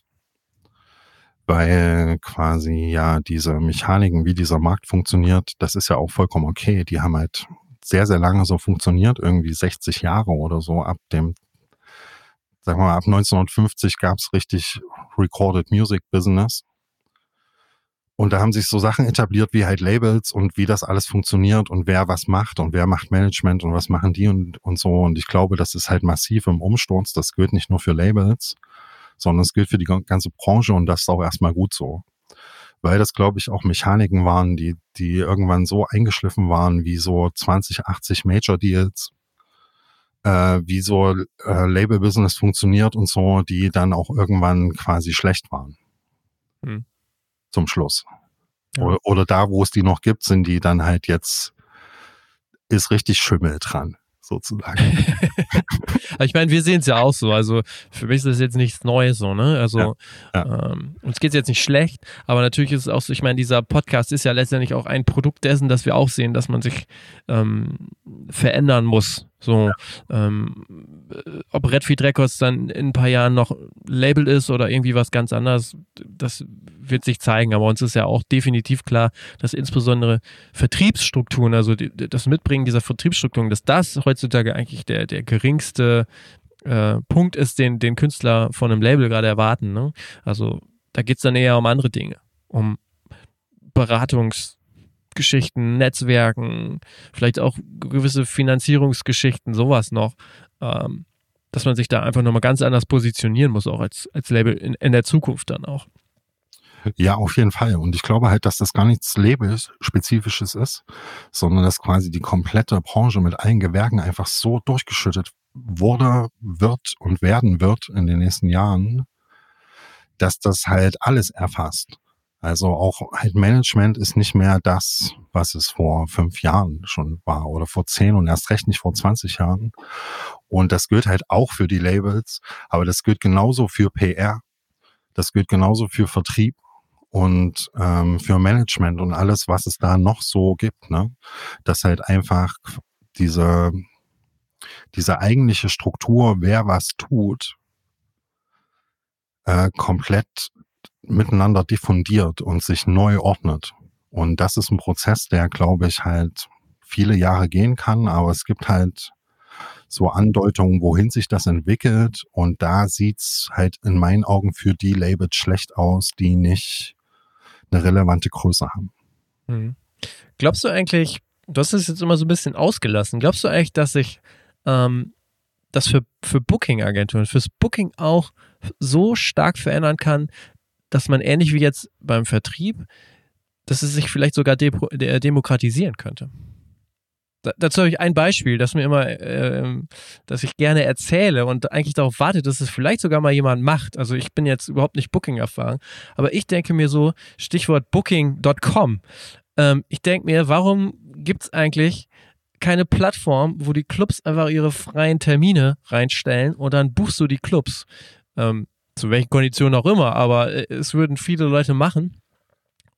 Weil quasi ja diese Mechaniken, wie dieser Markt funktioniert, das ist ja auch vollkommen okay. Die haben halt sehr, sehr lange so funktioniert, irgendwie 60 Jahre oder so. Ab dem, sagen wir mal, ab 1950 gab's richtig Recorded Music Business. Und da haben sich so Sachen etabliert wie halt Labels und wie das alles funktioniert und wer was macht und wer macht Management und was machen die und, und so. Und ich glaube, das ist halt massiv im Umsturz. Das gilt nicht nur für Labels, sondern es gilt für die ganze Branche und das ist auch erstmal gut so. Weil das, glaube ich, auch Mechaniken waren, die, die irgendwann so eingeschliffen waren, wie so 20, 80 Major Deals, äh, wie so äh, Label-Business funktioniert und so, die dann auch irgendwann quasi schlecht waren. Hm zum Schluss. Ja. Oder, oder da, wo es die noch gibt, sind die dann halt jetzt, ist richtig Schimmel dran sozusagen. ich meine, wir sehen es ja auch so. Also für mich ist das jetzt nichts Neues so, ne? Also ja, ja. Ähm, uns geht es jetzt nicht schlecht, aber natürlich ist es auch so, ich meine, dieser Podcast ist ja letztendlich auch ein Produkt dessen, dass wir auch sehen, dass man sich ähm, verändern muss. So, ähm, ob Redfeed Records dann in ein paar Jahren noch Label ist oder irgendwie was ganz anderes, das wird sich zeigen. Aber uns ist ja auch definitiv klar, dass insbesondere Vertriebsstrukturen, also die, das Mitbringen dieser Vertriebsstrukturen, dass das heutzutage eigentlich der, der geringste äh, Punkt ist, den, den Künstler von einem Label gerade erwarten. Ne? Also da geht es dann eher um andere Dinge, um Beratungs- Geschichten, Netzwerken, vielleicht auch gewisse Finanzierungsgeschichten, sowas noch, ähm, dass man sich da einfach nochmal ganz anders positionieren muss, auch als, als Label in, in der Zukunft dann auch. Ja, auf jeden Fall. Und ich glaube halt, dass das gar nichts Labelspezifisches ist, sondern dass quasi die komplette Branche mit allen Gewerken einfach so durchgeschüttet wurde, wird und werden wird in den nächsten Jahren, dass das halt alles erfasst. Also auch halt Management ist nicht mehr das, was es vor fünf Jahren schon war oder vor zehn und erst recht nicht vor 20 Jahren. Und das gilt halt auch für die Labels, aber das gilt genauso für PR, das gilt genauso für Vertrieb und ähm, für Management und alles, was es da noch so gibt. Ne? Dass halt einfach diese, diese eigentliche Struktur, wer was tut, äh, komplett miteinander diffundiert und sich neu ordnet. Und das ist ein Prozess, der, glaube ich, halt viele Jahre gehen kann, aber es gibt halt so Andeutungen, wohin sich das entwickelt. Und da sieht's halt in meinen Augen für die Labels schlecht aus, die nicht eine relevante Größe haben. Mhm. Glaubst du eigentlich, du hast es jetzt immer so ein bisschen ausgelassen, glaubst du eigentlich, dass sich ähm, das für, für Booking-Agenturen, fürs Booking auch so stark verändern kann, dass man ähnlich wie jetzt beim Vertrieb, dass es sich vielleicht sogar de demokratisieren könnte. Da, dazu habe ich ein Beispiel, das mir immer, äh, das ich gerne erzähle und eigentlich darauf warte, dass es vielleicht sogar mal jemand macht. Also ich bin jetzt überhaupt nicht Booking erfahren, aber ich denke mir so, Stichwort Booking.com. Ähm, ich denke mir, warum gibt es eigentlich keine Plattform, wo die Clubs einfach ihre freien Termine reinstellen und dann buchst du die Clubs. Ähm, zu welchen Konditionen auch immer, aber äh, es würden viele Leute machen.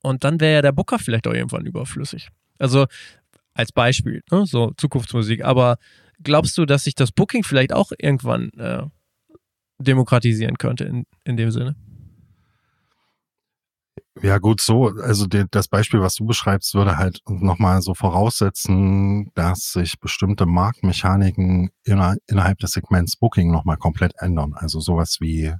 Und dann wäre ja der Booker vielleicht auch irgendwann überflüssig. Also als Beispiel, ne? so Zukunftsmusik. Aber glaubst du, dass sich das Booking vielleicht auch irgendwann äh, demokratisieren könnte in, in dem Sinne? Ja, gut, so, also die, das Beispiel, was du beschreibst, würde halt nochmal so voraussetzen, dass sich bestimmte Marktmechaniken inner, innerhalb des Segments Booking nochmal komplett ändern. Also sowas wie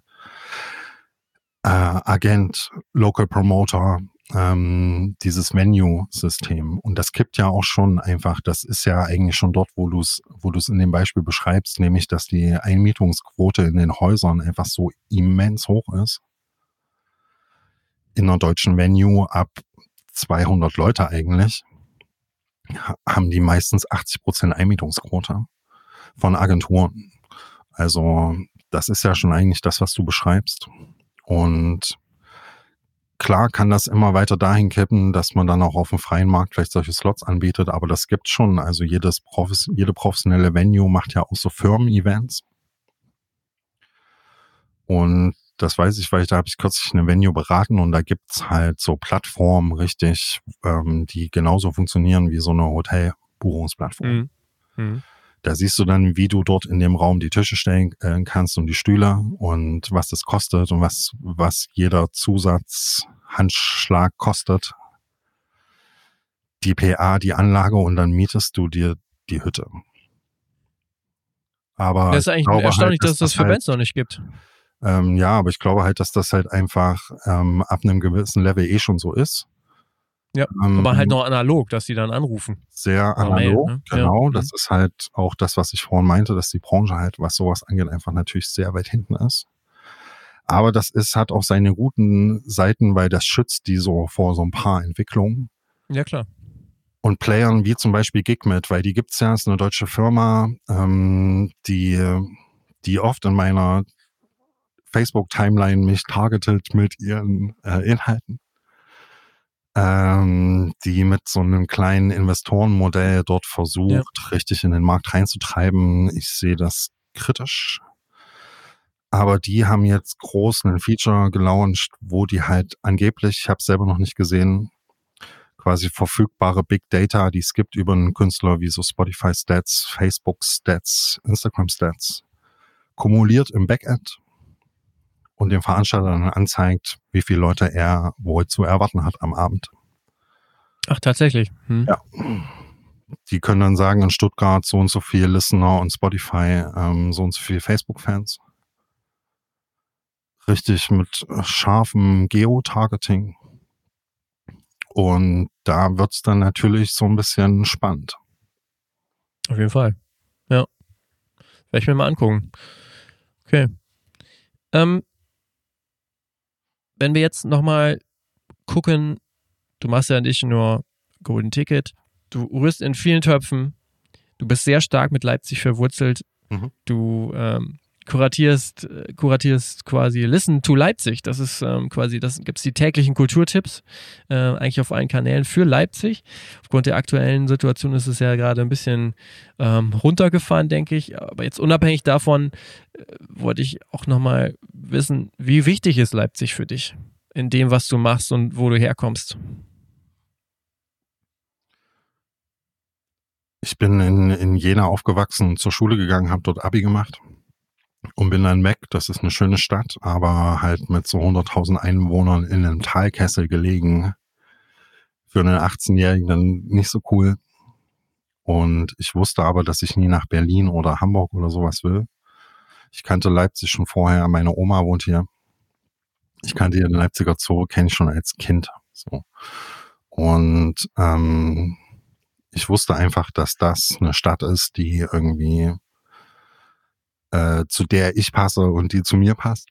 äh, Agent, Local Promoter, ähm, dieses Venue-System. Und das kippt ja auch schon einfach, das ist ja eigentlich schon dort, wo du es wo in dem Beispiel beschreibst, nämlich, dass die Einmietungsquote in den Häusern einfach so immens hoch ist. In einer deutschen Venue ab 200 Leute eigentlich haben die meistens 80 Prozent Einmietungsquote von Agenturen. Also das ist ja schon eigentlich das, was du beschreibst. Und klar kann das immer weiter dahin kippen, dass man dann auch auf dem freien Markt vielleicht solche Slots anbietet, aber das gibt schon. Also jedes Profes jede professionelle Venue macht ja auch so Firmen-Events. Und das weiß ich, weil ich, da habe ich kürzlich eine Venue beraten und da gibt's halt so Plattformen richtig, ähm, die genauso funktionieren wie so eine Hotelbuchungsplattform. Mhm. Mhm. Da siehst du dann, wie du dort in dem Raum die Tische stellen äh, kannst und die Stühle und was das kostet und was, was jeder Zusatzhandschlag kostet. Die PA, die Anlage und dann mietest du dir die Hütte. Aber Das ist eigentlich ich glaube erstaunlich, halt, dass es das für halt, Bands noch nicht gibt. ähm, ja, aber ich glaube halt, dass das halt einfach ähm, ab einem gewissen Level eh schon so ist. Ja, ähm, Aber halt noch analog, dass die dann anrufen. sehr Oder Mail, analog, ne? Ja. genau. Mhm. Das ist halt auch das, was ich vorhin meinte, dass die Branche halt, was sowas angeht, einfach natürlich sehr weit hinten ist. Aber das ist, hat auch seine guten Seiten, weil das schützt die so vor so ein paar Entwicklungen Ja, klar. und Playern wie zum Beispiel Gigmet, weil die gibt's ja, ist eine deutsche Firma, ähm, die, die oft in meiner Facebook-Timeline mich targetet mit ihren äh, Inhalten. Ähm, die mit so einem kleinen Investorenmodell dort versucht, richtig in den Markt reinzutreiben. Ich sehe das kritisch. Aber die haben jetzt groß ein Feature gelauncht, wo die halt angeblich, ich habe selber noch nicht gesehen, quasi verfügbare Big Data, die es gibt über einen Künstler wie so Spotify Stats, Facebook Stats, Instagram Stats, kumuliert im Backend und dem Veranstalter dann anzeigt, wie viele Leute er wohl zu erwarten hat am Abend. Ach, tatsächlich. Hm. Ja. Die können dann sagen, in Stuttgart so und so viel Listener und Spotify ähm, so und so viel Facebook-Fans. Richtig mit scharfem Geo-Targeting. Und da wird's dann natürlich so ein bisschen spannend. Auf jeden Fall. Ja. Werde ich mir mal angucken. Okay. Ähm, wenn wir jetzt nochmal gucken, du machst ja nicht nur Golden Ticket, du rührst in vielen Töpfen, du bist sehr stark mit Leipzig verwurzelt, Mhm. du ähm, kuratierst, kuratierst quasi Listen to Leipzig. Das ist ähm, quasi, das gibt's die täglichen Kulturtipps, äh, eigentlich auf allen Kanälen für Leipzig. Aufgrund der aktuellen Situation ist es ja gerade ein bisschen ähm, runtergefahren, denke ich. Aber jetzt unabhängig davon äh, wollte ich auch nochmal wissen, wie wichtig ist Leipzig für dich in dem, was du machst und wo du herkommst. Ich bin in, in Jena aufgewachsen, zur Schule gegangen, habe dort Abi gemacht und bin dann weg. Das ist eine schöne Stadt, aber halt mit so 100.000 Einwohnern in einem Talkessel gelegen. Für einen 18-Jährigen dann nicht so cool. Und ich wusste aber, dass ich nie nach Berlin oder Hamburg oder sowas will. Ich kannte Leipzig schon vorher. Meine Oma wohnt hier. Ich kannte den Leipziger Zoo, kenne ich schon als Kind. So. Und ähm, ich wusste einfach, dass das eine Stadt ist, die irgendwie äh, zu der ich passe und die zu mir passt.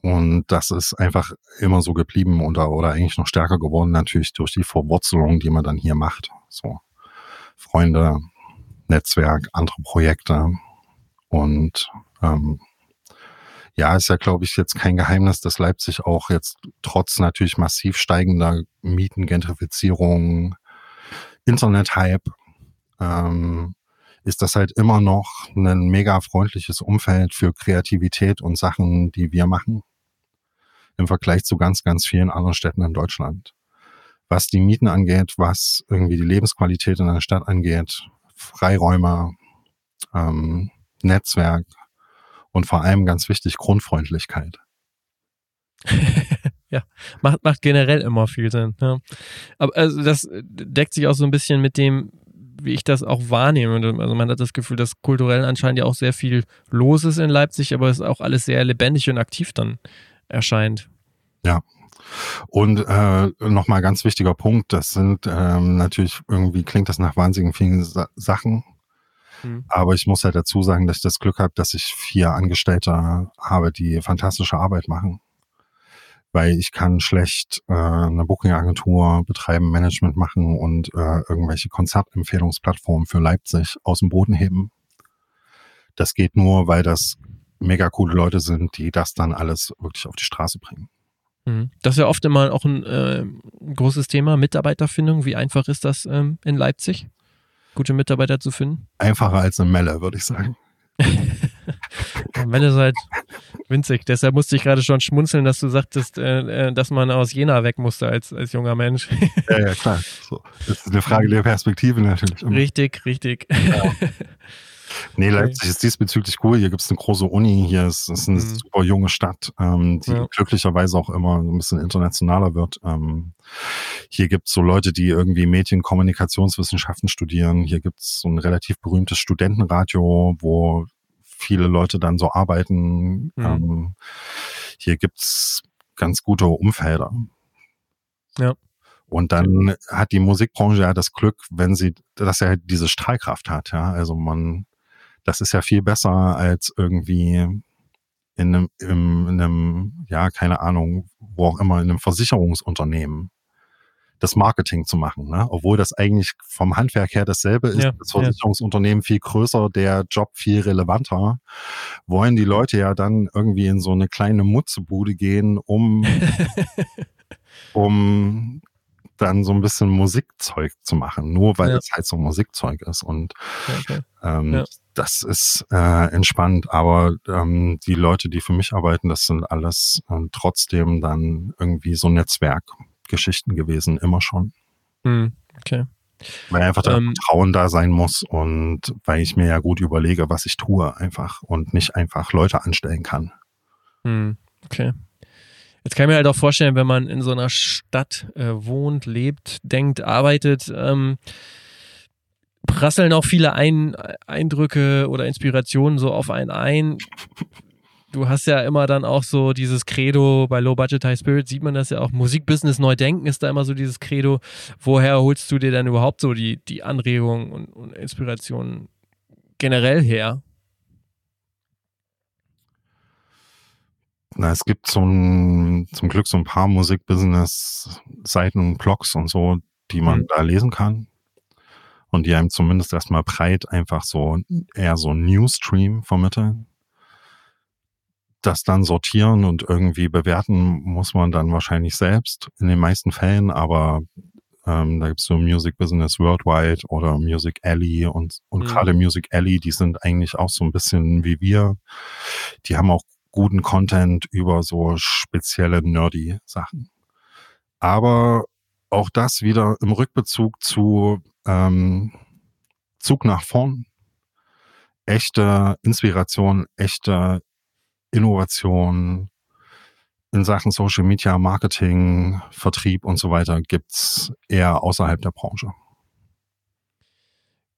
Und das ist einfach immer so geblieben oder, oder eigentlich noch stärker geworden, natürlich durch die Verwurzelung, die man dann hier macht. So Freunde, Netzwerk, andere Projekte. Und ähm, ja, ist ja, glaube ich, jetzt kein Geheimnis, dass Leipzig auch jetzt trotz natürlich massiv steigender Mieten, Gentrifizierung, Internet-Hype, ähm, ist das halt immer noch ein mega freundliches Umfeld für Kreativität und Sachen, die wir machen. Im Vergleich zu ganz, ganz vielen anderen Städten in Deutschland. Was die Mieten angeht, was irgendwie die Lebensqualität in der Stadt angeht, Freiräume, ähm, Netzwerk und vor allem ganz wichtig Grundfreundlichkeit. Macht, macht generell immer viel Sinn. Ja. Aber also das deckt sich auch so ein bisschen mit dem, wie ich das auch wahrnehme. Also man hat das Gefühl, dass kulturell anscheinend ja auch sehr viel los ist in Leipzig, aber es auch alles sehr lebendig und aktiv dann erscheint. Und äh, nochmal ganz wichtiger Punkt, das sind ähm, natürlich irgendwie klingt das nach wahnsinnig vielen Sa Sachen, Mhm. aber ich muss halt dazu sagen, dass ich das Glück habe, dass ich vier Angestellte habe, die fantastische Arbeit machen. Weil ich kann schlecht äh, eine Booking-Agentur betreiben, Management machen und äh, irgendwelche Konzertempfehlungsplattformen für Leipzig aus dem Boden heben. Das geht nur, weil das mega coole Leute sind, die das dann alles wirklich auf die Straße bringen. Mhm. Das ist ja oft immer auch ein, äh, großes Thema, Mitarbeiterfindung. Wie einfach ist das ähm, in Leipzig, gute Mitarbeiter zu finden? Einfacher als eine Melle, würde ich sagen. Wenn es halt Winzig. Deshalb musste ich gerade schon schmunzeln, dass du sagtest, äh, äh, dass man aus Jena weg musste als, als junger Mensch. Ja, ja, klar. So. Das ist eine Frage der Perspektive natürlich. Richtig, richtig. Ja. Nee, Leipzig ist diesbezüglich cool. Hier gibt es eine große Uni. Hier ist, ist eine mhm. super junge Stadt, ähm, die ja. glücklicherweise auch immer ein bisschen internationaler wird. Ähm, hier gibt es so Leute, die irgendwie Medienkommunikationswissenschaften studieren. Hier gibt es so ein relativ berühmtes Studentenradio, wo viele Leute dann so arbeiten. Mhm. Ähm, hier gibt's ganz gute Umfelder. Ja. Und dann hat die Musikbranche ja das Glück, wenn sie, dass er halt diese Strahlkraft hat, ja. Also man, das ist ja viel besser als irgendwie in einem, in einem, ja, keine Ahnung, wo auch immer, in einem Versicherungsunternehmen das Marketing zu machen, ne? obwohl das eigentlich vom Handwerk her dasselbe ist. Ja, das Versicherungsunternehmen ja. viel größer, der Job viel relevanter. Wollen die Leute ja dann irgendwie in so eine kleine Mutzebude gehen, um, um dann so ein bisschen Musikzeug zu machen, nur weil ja. es halt so Musikzeug ist. Und okay. ähm, ja. das ist äh, entspannt. Aber ähm, die Leute, die für mich arbeiten, das sind alles äh, trotzdem dann irgendwie so Netzwerk. Geschichten gewesen, immer schon. Hm, okay. Weil einfach da ähm, Vertrauen da sein muss und weil ich mir ja gut überlege, was ich tue, einfach und nicht einfach Leute anstellen kann. Hm, okay. Jetzt kann ich mir halt auch vorstellen, wenn man in so einer Stadt äh, wohnt, lebt, denkt, arbeitet, ähm, prasseln auch viele ein Eindrücke oder Inspirationen so auf einen ein du hast ja immer dann auch so dieses Credo, bei Low Budget High Spirit sieht man das ja auch, Musikbusiness neu denken ist da immer so dieses Credo. Woher holst du dir denn überhaupt so die, die Anregungen und, und Inspirationen generell her? Na, es gibt so ein, zum Glück so ein paar Musikbusiness-Seiten und Blogs und so, die man mhm. da lesen kann. Und die einem zumindest erstmal breit einfach so eher so Newsstream vermitteln das dann sortieren und irgendwie bewerten muss man dann wahrscheinlich selbst in den meisten Fällen, aber ähm, da gibt's so Music Business Worldwide oder Music Alley und, und mhm. gerade Music Alley, die sind eigentlich auch so ein bisschen wie wir. Die haben auch guten Content über so spezielle nerdy Sachen. Aber auch das wieder im Rückbezug zu ähm, Zug nach vorn. Echte Inspiration, echte Innovation in Sachen Social Media, Marketing, Vertrieb und so weiter gibt's eher außerhalb der Branche.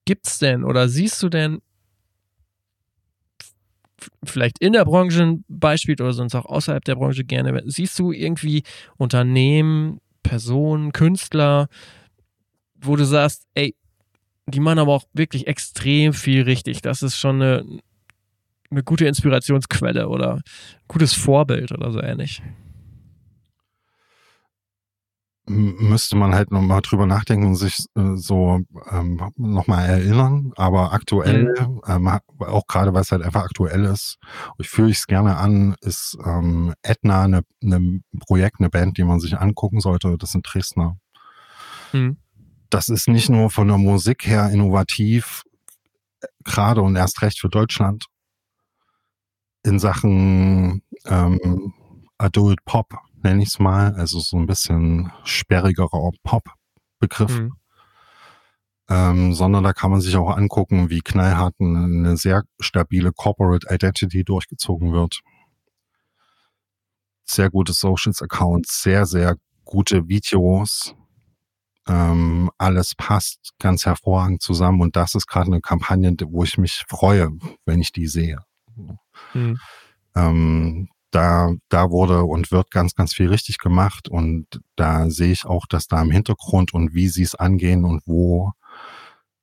Gibt's denn oder siehst du denn vielleicht in der Branche ein Beispiel oder sonst auch außerhalb der Branche gerne, siehst du irgendwie Unternehmen, Personen, Künstler, wo du sagst, ey, die machen aber auch wirklich extrem viel richtig. Das ist schon eine, eine gute Inspirationsquelle oder ein gutes Vorbild oder so ähnlich. Müsste man halt nochmal drüber nachdenken und sich äh, so ähm, nochmal erinnern. Aber aktuell, mhm. ähm, auch gerade weil es halt einfach aktuell ist, ich führe ich es gerne an, ist ähm, Etna eine, eine Projekt, eine Band, die man sich angucken sollte. Das sind Dresdner. Mhm. Das ist nicht nur von der Musik her innovativ, äh, gerade und erst recht für Deutschland, in Sachen ähm, Adult Pop, nenne ich es mal, also so ein bisschen sperrigerer Pop-Begriff. Mhm. Ähm, sondern da kann man sich auch angucken, wie knallhart eine sehr stabile Corporate Identity durchgezogen wird. Sehr gute Socials Accounts, sehr, sehr gute Videos. Ähm, alles passt ganz hervorragend zusammen und das ist gerade eine Kampagne, wo ich mich freue, wenn ich die sehe. Mhm. Ähm, da, da wurde und wird ganz, ganz viel richtig gemacht und da sehe ich auch, dass da im Hintergrund und wie sie es angehen und wo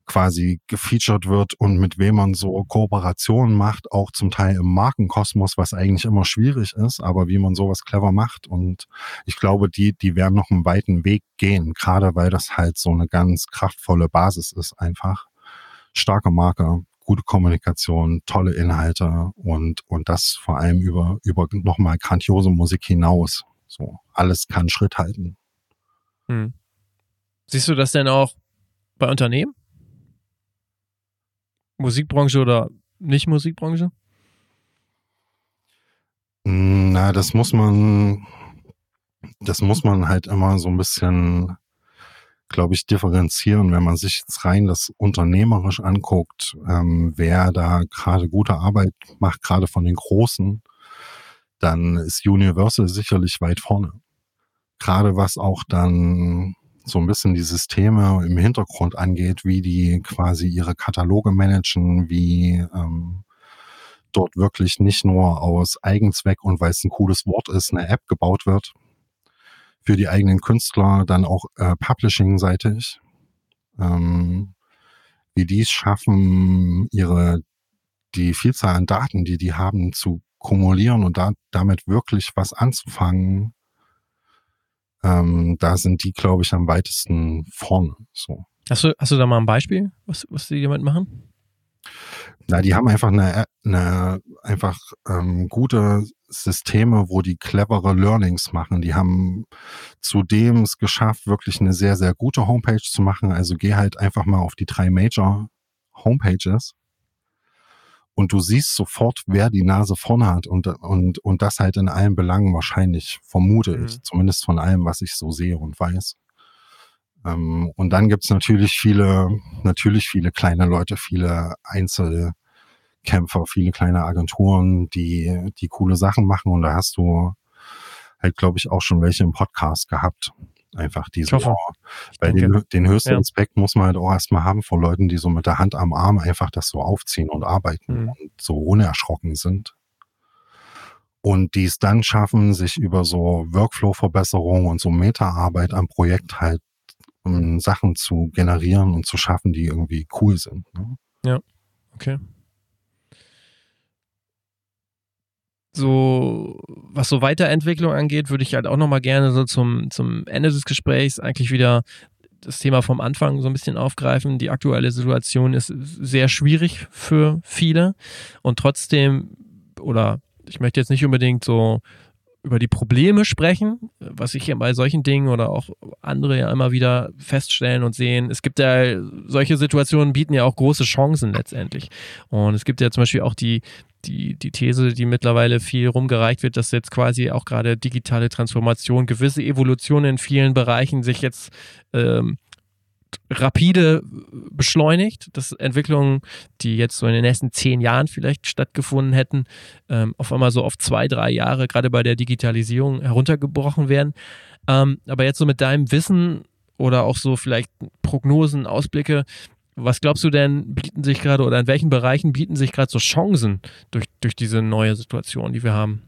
quasi gefeatured wird und mit wem man so Kooperationen macht, auch zum Teil im Markenkosmos, was eigentlich immer schwierig ist, aber wie man sowas clever macht und ich glaube, die, die werden noch einen weiten Weg gehen, gerade weil das halt so eine ganz kraftvolle Basis ist einfach. Starke Marke, gute Kommunikation, tolle Inhalte und, und das vor allem über, über nochmal grandiose Musik hinaus. So, alles kann Schritt halten. Hm. Siehst du das denn auch bei Unternehmen? Musikbranche oder nicht Musikbranche? Hm, na, das muss man, das muss man halt immer so ein bisschen, glaube ich, differenzieren, wenn man sich jetzt rein das unternehmerisch anguckt, ähm, wer da gerade gute Arbeit macht, gerade von den Großen, dann ist Universal sicherlich weit vorne. Gerade was auch dann so ein bisschen die Systeme im Hintergrund angeht, wie die quasi ihre Kataloge managen, wie ähm, dort wirklich nicht nur aus Eigenzweck und weil es ein cooles Wort ist, eine App gebaut wird für die eigenen Künstler, dann auch äh, Publishing-seitig. Ähm, wie die es schaffen, ihre die Vielzahl an Daten, die die haben, zu kumulieren und da, damit wirklich was anzufangen, ähm, da sind die, glaube ich, am weitesten vorne. So. Hast du, hast du da mal ein Beispiel, was, was die damit machen? Na, die haben einfach eine, eine einfach ähm, gute Systeme, wo die clevere Learnings machen. Die haben zudem es geschafft, wirklich eine sehr, sehr gute Homepage zu machen. Also geh halt einfach mal auf die drei Major Homepages und du siehst sofort, wer die Nase vorne hat und, und, und das halt in allen Belangen wahrscheinlich, vermute mhm. ich, zumindest von allem, was ich so sehe und weiß. Ähm, und dann gibt's natürlich viele, natürlich viele kleine Leute, viele Einzelkämpfer, viele kleine Agenturen, die, die coole Sachen machen und da hast du halt, glaube ich, auch schon welche im Podcast gehabt. Einfach diese, hoffe, weil den, den höchsten ja. Respekt muss man halt auch erstmal haben vor Leuten, die so mit der Hand am Arm einfach das so aufziehen und arbeiten mhm. und so unerschrocken sind. Und die es dann schaffen, sich über so Workflow-Verbesserungen und so Meta-Arbeit am Projekt halt um Sachen zu generieren und zu schaffen, die irgendwie cool sind. Ne? Ja, okay. so, was so Weiterentwicklung angeht, würde ich halt auch nochmal gerne so zum, zum Ende des Gesprächs eigentlich wieder das Thema vom Anfang so ein bisschen aufgreifen. Die aktuelle Situation ist sehr schwierig für viele und trotzdem, oder ich möchte jetzt nicht unbedingt so über die Probleme sprechen, was ich bei solchen Dingen oder auch andere ja immer wieder feststellen und sehen. Es gibt ja solche Situationen bieten ja auch große Chancen letztendlich. Und es gibt ja zum Beispiel auch die, die, die These, die mittlerweile viel rumgereicht wird, dass jetzt quasi auch gerade digitale Transformation, gewisse Evolution in vielen Bereichen sich jetzt ähm, rapide beschleunigt, dass Entwicklungen, die jetzt so in den nächsten zehn Jahren vielleicht stattgefunden hätten, ähm, auf einmal so auf zwei, drei Jahre gerade bei der Digitalisierung heruntergebrochen werden. Ähm, aber jetzt so mit deinem Wissen oder auch so vielleicht Prognosen, Ausblicke, was glaubst du denn, bieten sich gerade oder in welchen Bereichen bieten sich gerade so Chancen durch, durch diese neue Situation, die wir haben?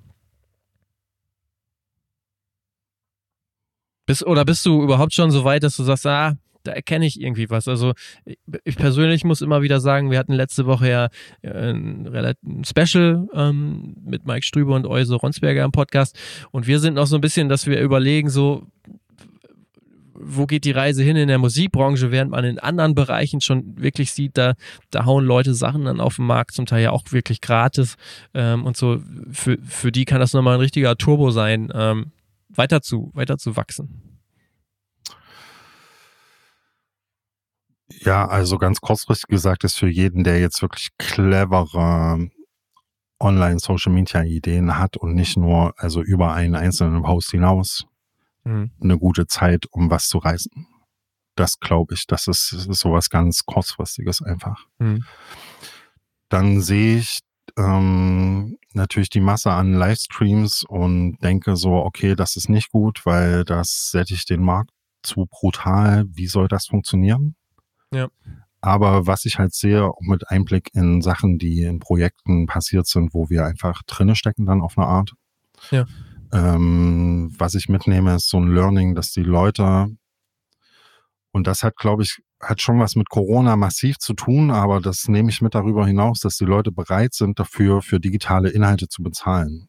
Bist, oder bist du überhaupt schon so weit, dass du sagst, ah, da erkenne ich irgendwie was. Also ich persönlich muss immer wieder sagen, wir hatten letzte Woche ja äh, ein, ein Special ähm, mit Mike Strübe und Euse Ronsberger im Podcast und wir sind noch so ein bisschen, dass wir überlegen, so wo geht die Reise hin in der Musikbranche, während man in anderen Bereichen schon wirklich sieht, da, da hauen Leute Sachen dann auf den Markt, zum Teil ja auch wirklich gratis. Ähm, und so, für, für die kann das nochmal ein richtiger Turbo sein, ähm, weiter, zu, weiter zu wachsen. Ja, also ganz kurzfristig gesagt ist für jeden, der jetzt wirklich clevere Online-Social-Media-Ideen hat und nicht nur also über einen einzelnen Post hinaus mhm. eine gute Zeit, um was zu reißen. Das glaube ich, das ist, ist sowas ganz kurzfristiges einfach. Mhm. Dann sehe ich ähm, natürlich die Masse an Livestreams und denke so, okay, das ist nicht gut, weil das sättigt den Markt zu brutal. Wie soll das funktionieren? Ja. Aber was ich halt sehe, auch mit Einblick in Sachen, die in Projekten passiert sind, wo wir einfach drinne stecken dann auf eine Art, ja. Ähm, was ich mitnehme, ist so ein Learning, dass die Leute, und das hat, glaube ich, hat schon was mit Corona massiv zu tun, aber das nehme ich mit darüber hinaus, dass die Leute bereit sind, dafür für digitale Inhalte zu bezahlen.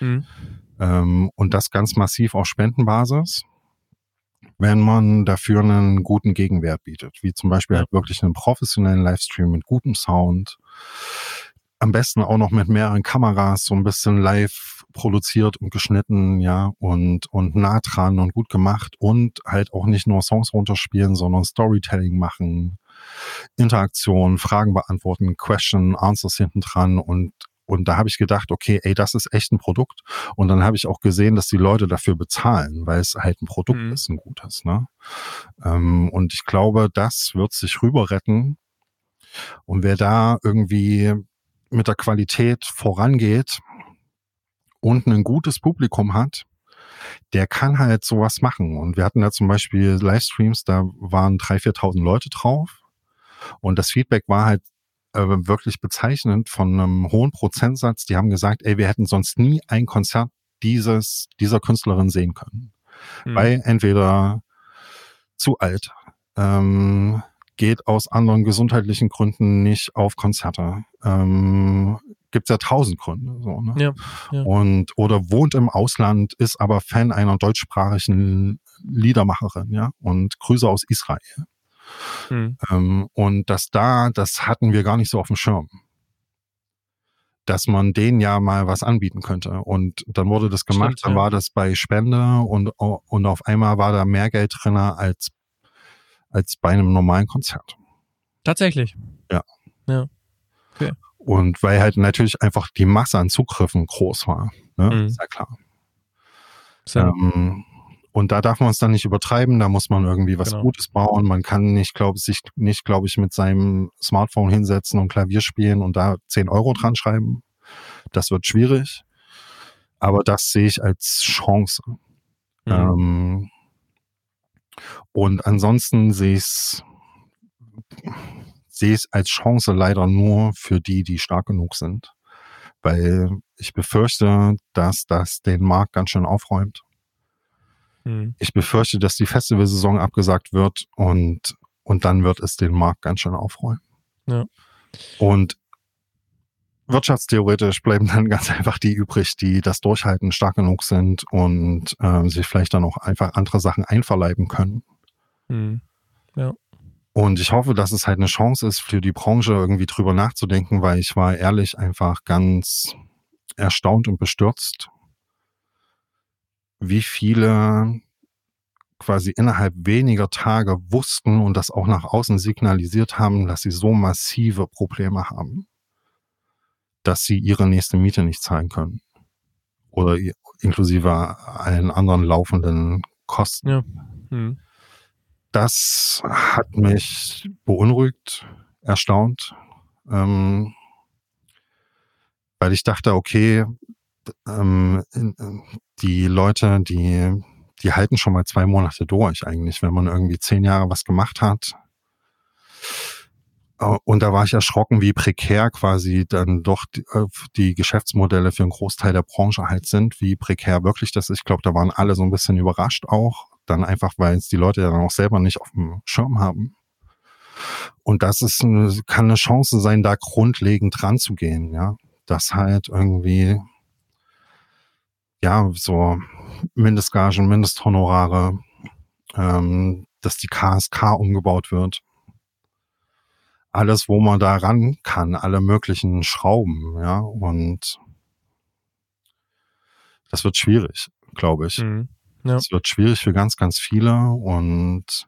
Mhm. Ähm, und das ganz massiv auf Spendenbasis, wenn man dafür einen guten Gegenwert bietet, wie zum Beispiel halt wirklich einen professionellen Livestream mit gutem Sound, am besten auch noch mit mehreren Kameras, so ein bisschen live produziert und geschnitten, ja, und, und nah dran und gut gemacht. Und halt auch nicht nur Songs runterspielen, sondern Storytelling machen, Interaktion, Fragen beantworten, Question, Answers hinten dran und und da habe ich gedacht, okay, ey, das ist echt ein Produkt. Und dann habe ich auch gesehen, dass die Leute dafür bezahlen, weil es halt ein Produkt mhm. ist, ein gutes. Ne? Ähm, und ich glaube, das wird sich rüber retten. Und wer da irgendwie mit der Qualität vorangeht und ein gutes Publikum hat, der kann halt sowas machen. Und wir hatten da zum Beispiel Livestreams, da waren 3.000, 4.000 Leute drauf. Und das Feedback war halt äh, wirklich bezeichnend von einem hohen Prozentsatz. Die haben gesagt, ey, wir hätten sonst nie ein Konzert dieses, dieser Künstlerin sehen können. Mhm. Weil entweder zu alt, ähm, geht aus anderen gesundheitlichen Gründen nicht auf Konzerte. Ähm, Gibt ja tausend Gründe. So, ne? ja, ja. Und oder wohnt im Ausland, ist aber Fan einer deutschsprachigen Liedermacherin, ja, und Grüße aus Israel. Mhm. Ähm, und das da, das hatten wir gar nicht so auf dem Schirm. Dass man denen ja mal was anbieten könnte. Und dann wurde das gemacht, Stimmt, dann ja. war das bei Spende und, und auf einmal war da mehr Geld drin als, als bei einem normalen Konzert. Tatsächlich. Ja. Ja. Okay. Und weil halt natürlich einfach die Masse an Zugriffen groß war. Ne? Mhm. Ist ja klar. So. Ähm, und da darf man es dann nicht übertreiben, da muss man irgendwie was genau. Gutes bauen. Man kann nicht, glaube sich nicht, glaube ich, mit seinem Smartphone hinsetzen und Klavier spielen und da 10 Euro dran schreiben. Das wird schwierig. Aber das sehe ich als Chance. Mhm. Ähm, und ansonsten sehe ich es sehe es als Chance leider nur für die, die stark genug sind. Weil ich befürchte, dass das den Markt ganz schön aufräumt. Mhm. Ich befürchte, dass die Festivalsaison abgesagt wird und, und dann wird es den Markt ganz schön aufräumen. Ja. Und wirtschaftstheoretisch bleiben dann ganz einfach die übrig, die das durchhalten, stark genug sind und äh, sich vielleicht dann auch einfach andere Sachen einverleiben können. Mhm. Ja. Und ich hoffe, dass es halt eine Chance ist für die Branche irgendwie drüber nachzudenken, weil ich war ehrlich einfach ganz erstaunt und bestürzt, wie viele quasi innerhalb weniger Tage wussten und das auch nach außen signalisiert haben, dass sie so massive Probleme haben, dass sie ihre nächste Miete nicht zahlen können. Oder inklusive allen anderen laufenden Kosten. Ja. Hm. Das hat mich beunruhigt, erstaunt, ähm, weil ich dachte, okay, ähm, die Leute, die, die halten schon mal zwei Monate durch eigentlich, wenn man irgendwie zehn Jahre was gemacht hat. Äh, und da war ich erschrocken, wie prekär quasi dann doch die, äh, die Geschäftsmodelle für einen Großteil der Branche halt sind, wie prekär wirklich das ist. Ich glaube, da waren alle so ein bisschen überrascht auch. Dann einfach, weil es die Leute ja dann auch selber nicht auf dem Schirm haben. Und das ist eine, kann eine Chance sein, da grundlegend dran zu gehen, ja. Das halt irgendwie ja, so Mindestgagen, Mindesthonorare, ähm, dass die KSK umgebaut wird. Alles, wo man da ran kann, alle möglichen Schrauben, ja, und das wird schwierig, glaube ich. Mhm. Ja. Das wird schwierig für ganz, ganz viele und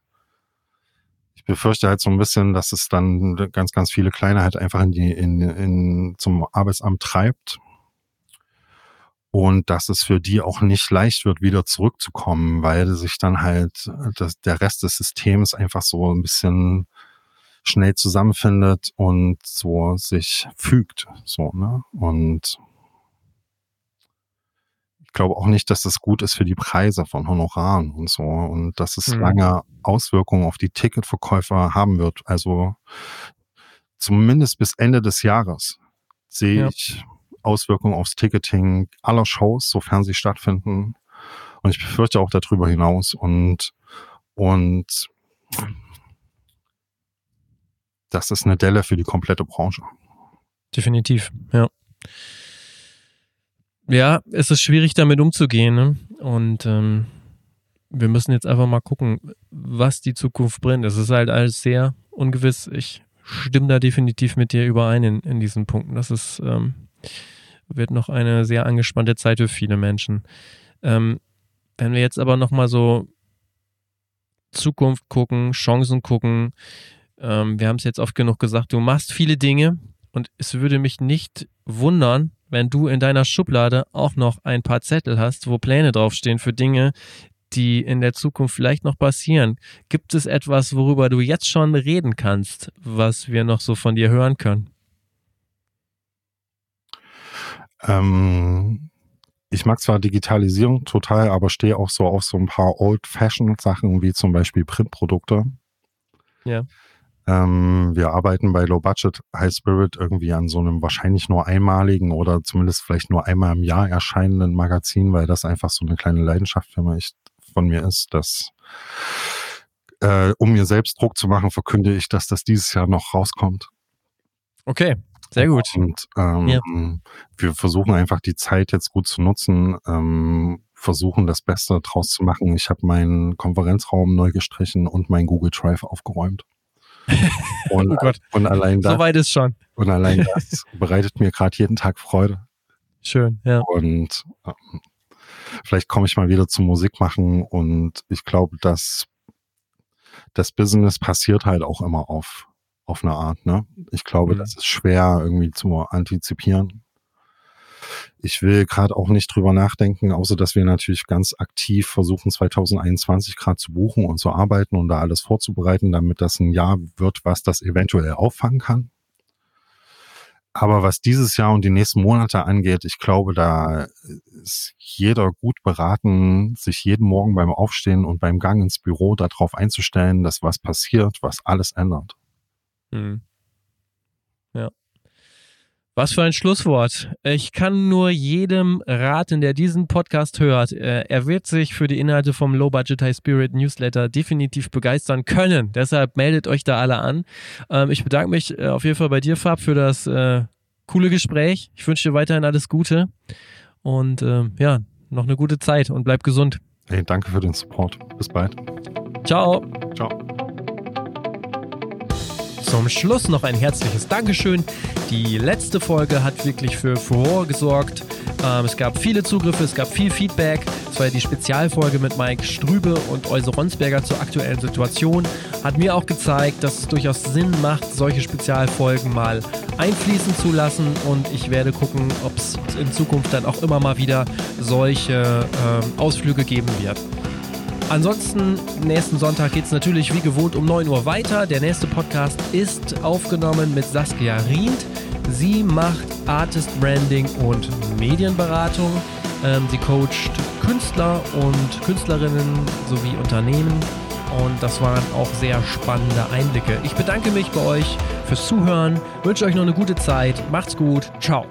ich befürchte halt so ein bisschen, dass es dann ganz, ganz viele Kleine halt einfach in die, in, in, zum Arbeitsamt treibt und dass es für die auch nicht leicht wird, wieder zurückzukommen, weil sich dann halt das, der Rest des Systems einfach so ein bisschen schnell zusammenfindet und so sich fügt, so, ne? Und ich glaube auch nicht, dass das gut ist für die Preise von Honoraren und so und dass es mhm. lange Auswirkungen auf die Ticketverkäufer haben wird. Also zumindest bis Ende des Jahres sehe ja. ich Auswirkungen aufs Ticketing aller Shows, sofern sie stattfinden. Und ich befürchte auch darüber hinaus. Und, und das ist eine Delle für die komplette Branche. Definitiv, ja. Ja, es ist schwierig damit umzugehen. Ne? Und ähm, wir müssen jetzt einfach mal gucken, was die Zukunft bringt. Es ist halt alles sehr ungewiss. Ich stimme da definitiv mit dir überein in, in diesen Punkten. Das ist ähm, wird noch eine sehr angespannte Zeit für viele Menschen. Ähm, wenn wir jetzt aber nochmal so Zukunft gucken, Chancen gucken, ähm, wir haben es jetzt oft genug gesagt, du machst viele Dinge und es würde mich nicht wundern, wenn du in deiner Schublade auch noch ein paar Zettel hast, wo Pläne draufstehen für Dinge, die in der Zukunft vielleicht noch passieren. Gibt es etwas, worüber du jetzt schon reden kannst, was wir noch so von dir hören können? Ähm, ich mag zwar Digitalisierung total, aber stehe auch so auf so ein paar Old-Fashioned-Sachen, wie zum Beispiel Printprodukte. Ja. Ähm, wir arbeiten bei Low Budget High Spirit irgendwie an so einem wahrscheinlich nur einmaligen oder zumindest vielleicht nur einmal im Jahr erscheinenden Magazin, weil das einfach so eine kleine Leidenschaft für mich von mir ist, dass äh, um mir selbst Druck zu machen, verkünde ich, dass das dieses Jahr noch rauskommt. Okay, sehr gut. Und ähm, ja. wir versuchen einfach die Zeit jetzt gut zu nutzen, ähm, versuchen das Beste draus zu machen. Ich habe meinen Konferenzraum neu gestrichen und mein Google Drive aufgeräumt. Und, oh Gott. und allein das. Soweit ist schon. Und allein das bereitet mir gerade jeden Tag Freude. Schön, ja. Und ähm, vielleicht komme ich mal wieder zum Musik machen und ich glaube, dass das Business passiert halt auch immer auf, auf eine Art, ne? Ich glaube, mhm. das ist schwer irgendwie zu antizipieren. Ich will gerade auch nicht drüber nachdenken, außer dass wir natürlich ganz aktiv versuchen, 2021 gerade zu buchen und zu arbeiten und da alles vorzubereiten, damit das ein Jahr wird, was das eventuell auffangen kann. Aber was dieses Jahr und die nächsten Monate angeht, ich glaube, da ist jeder gut beraten, sich jeden Morgen beim Aufstehen und beim Gang ins Büro darauf einzustellen, dass was passiert, was alles ändert. Hm. Ja. Was für ein Schlusswort. Ich kann nur jedem raten, der diesen Podcast hört. Äh, er wird sich für die Inhalte vom Low Budget High Spirit Newsletter definitiv begeistern können. Deshalb meldet euch da alle an. Ähm, ich bedanke mich äh, auf jeden Fall bei dir, Fab, für das äh, coole Gespräch. Ich wünsche dir weiterhin alles Gute und ja, noch eine gute Zeit und bleib gesund. Hey, danke für den Support. Bis bald. Ciao. Ciao. Zum Schluss noch ein herzliches Dankeschön. Die letzte Folge hat wirklich für Furore gesorgt. Ähm, es gab viele Zugriffe, es gab viel Feedback. Es war ja die Spezialfolge mit Mike Strübe und Euse Ronsberger zur aktuellen Situation. Hat mir auch gezeigt, dass es durchaus Sinn macht, solche Spezialfolgen mal einfließen zu lassen. Und ich werde gucken, ob es in Zukunft dann auch immer mal wieder solche ähm, Ausflüge geben wird. Ansonsten, nächsten Sonntag geht es natürlich wie gewohnt um 9 Uhr weiter. Der nächste Podcast ist aufgenommen mit Saskia Rient. Sie macht Artist Branding und Medienberatung. Ähm, sie coacht Künstler und Künstlerinnen sowie Unternehmen. Und das waren auch sehr spannende Einblicke. Ich bedanke mich bei euch fürs Zuhören, wünsche euch noch eine gute Zeit. Macht's gut. Ciao.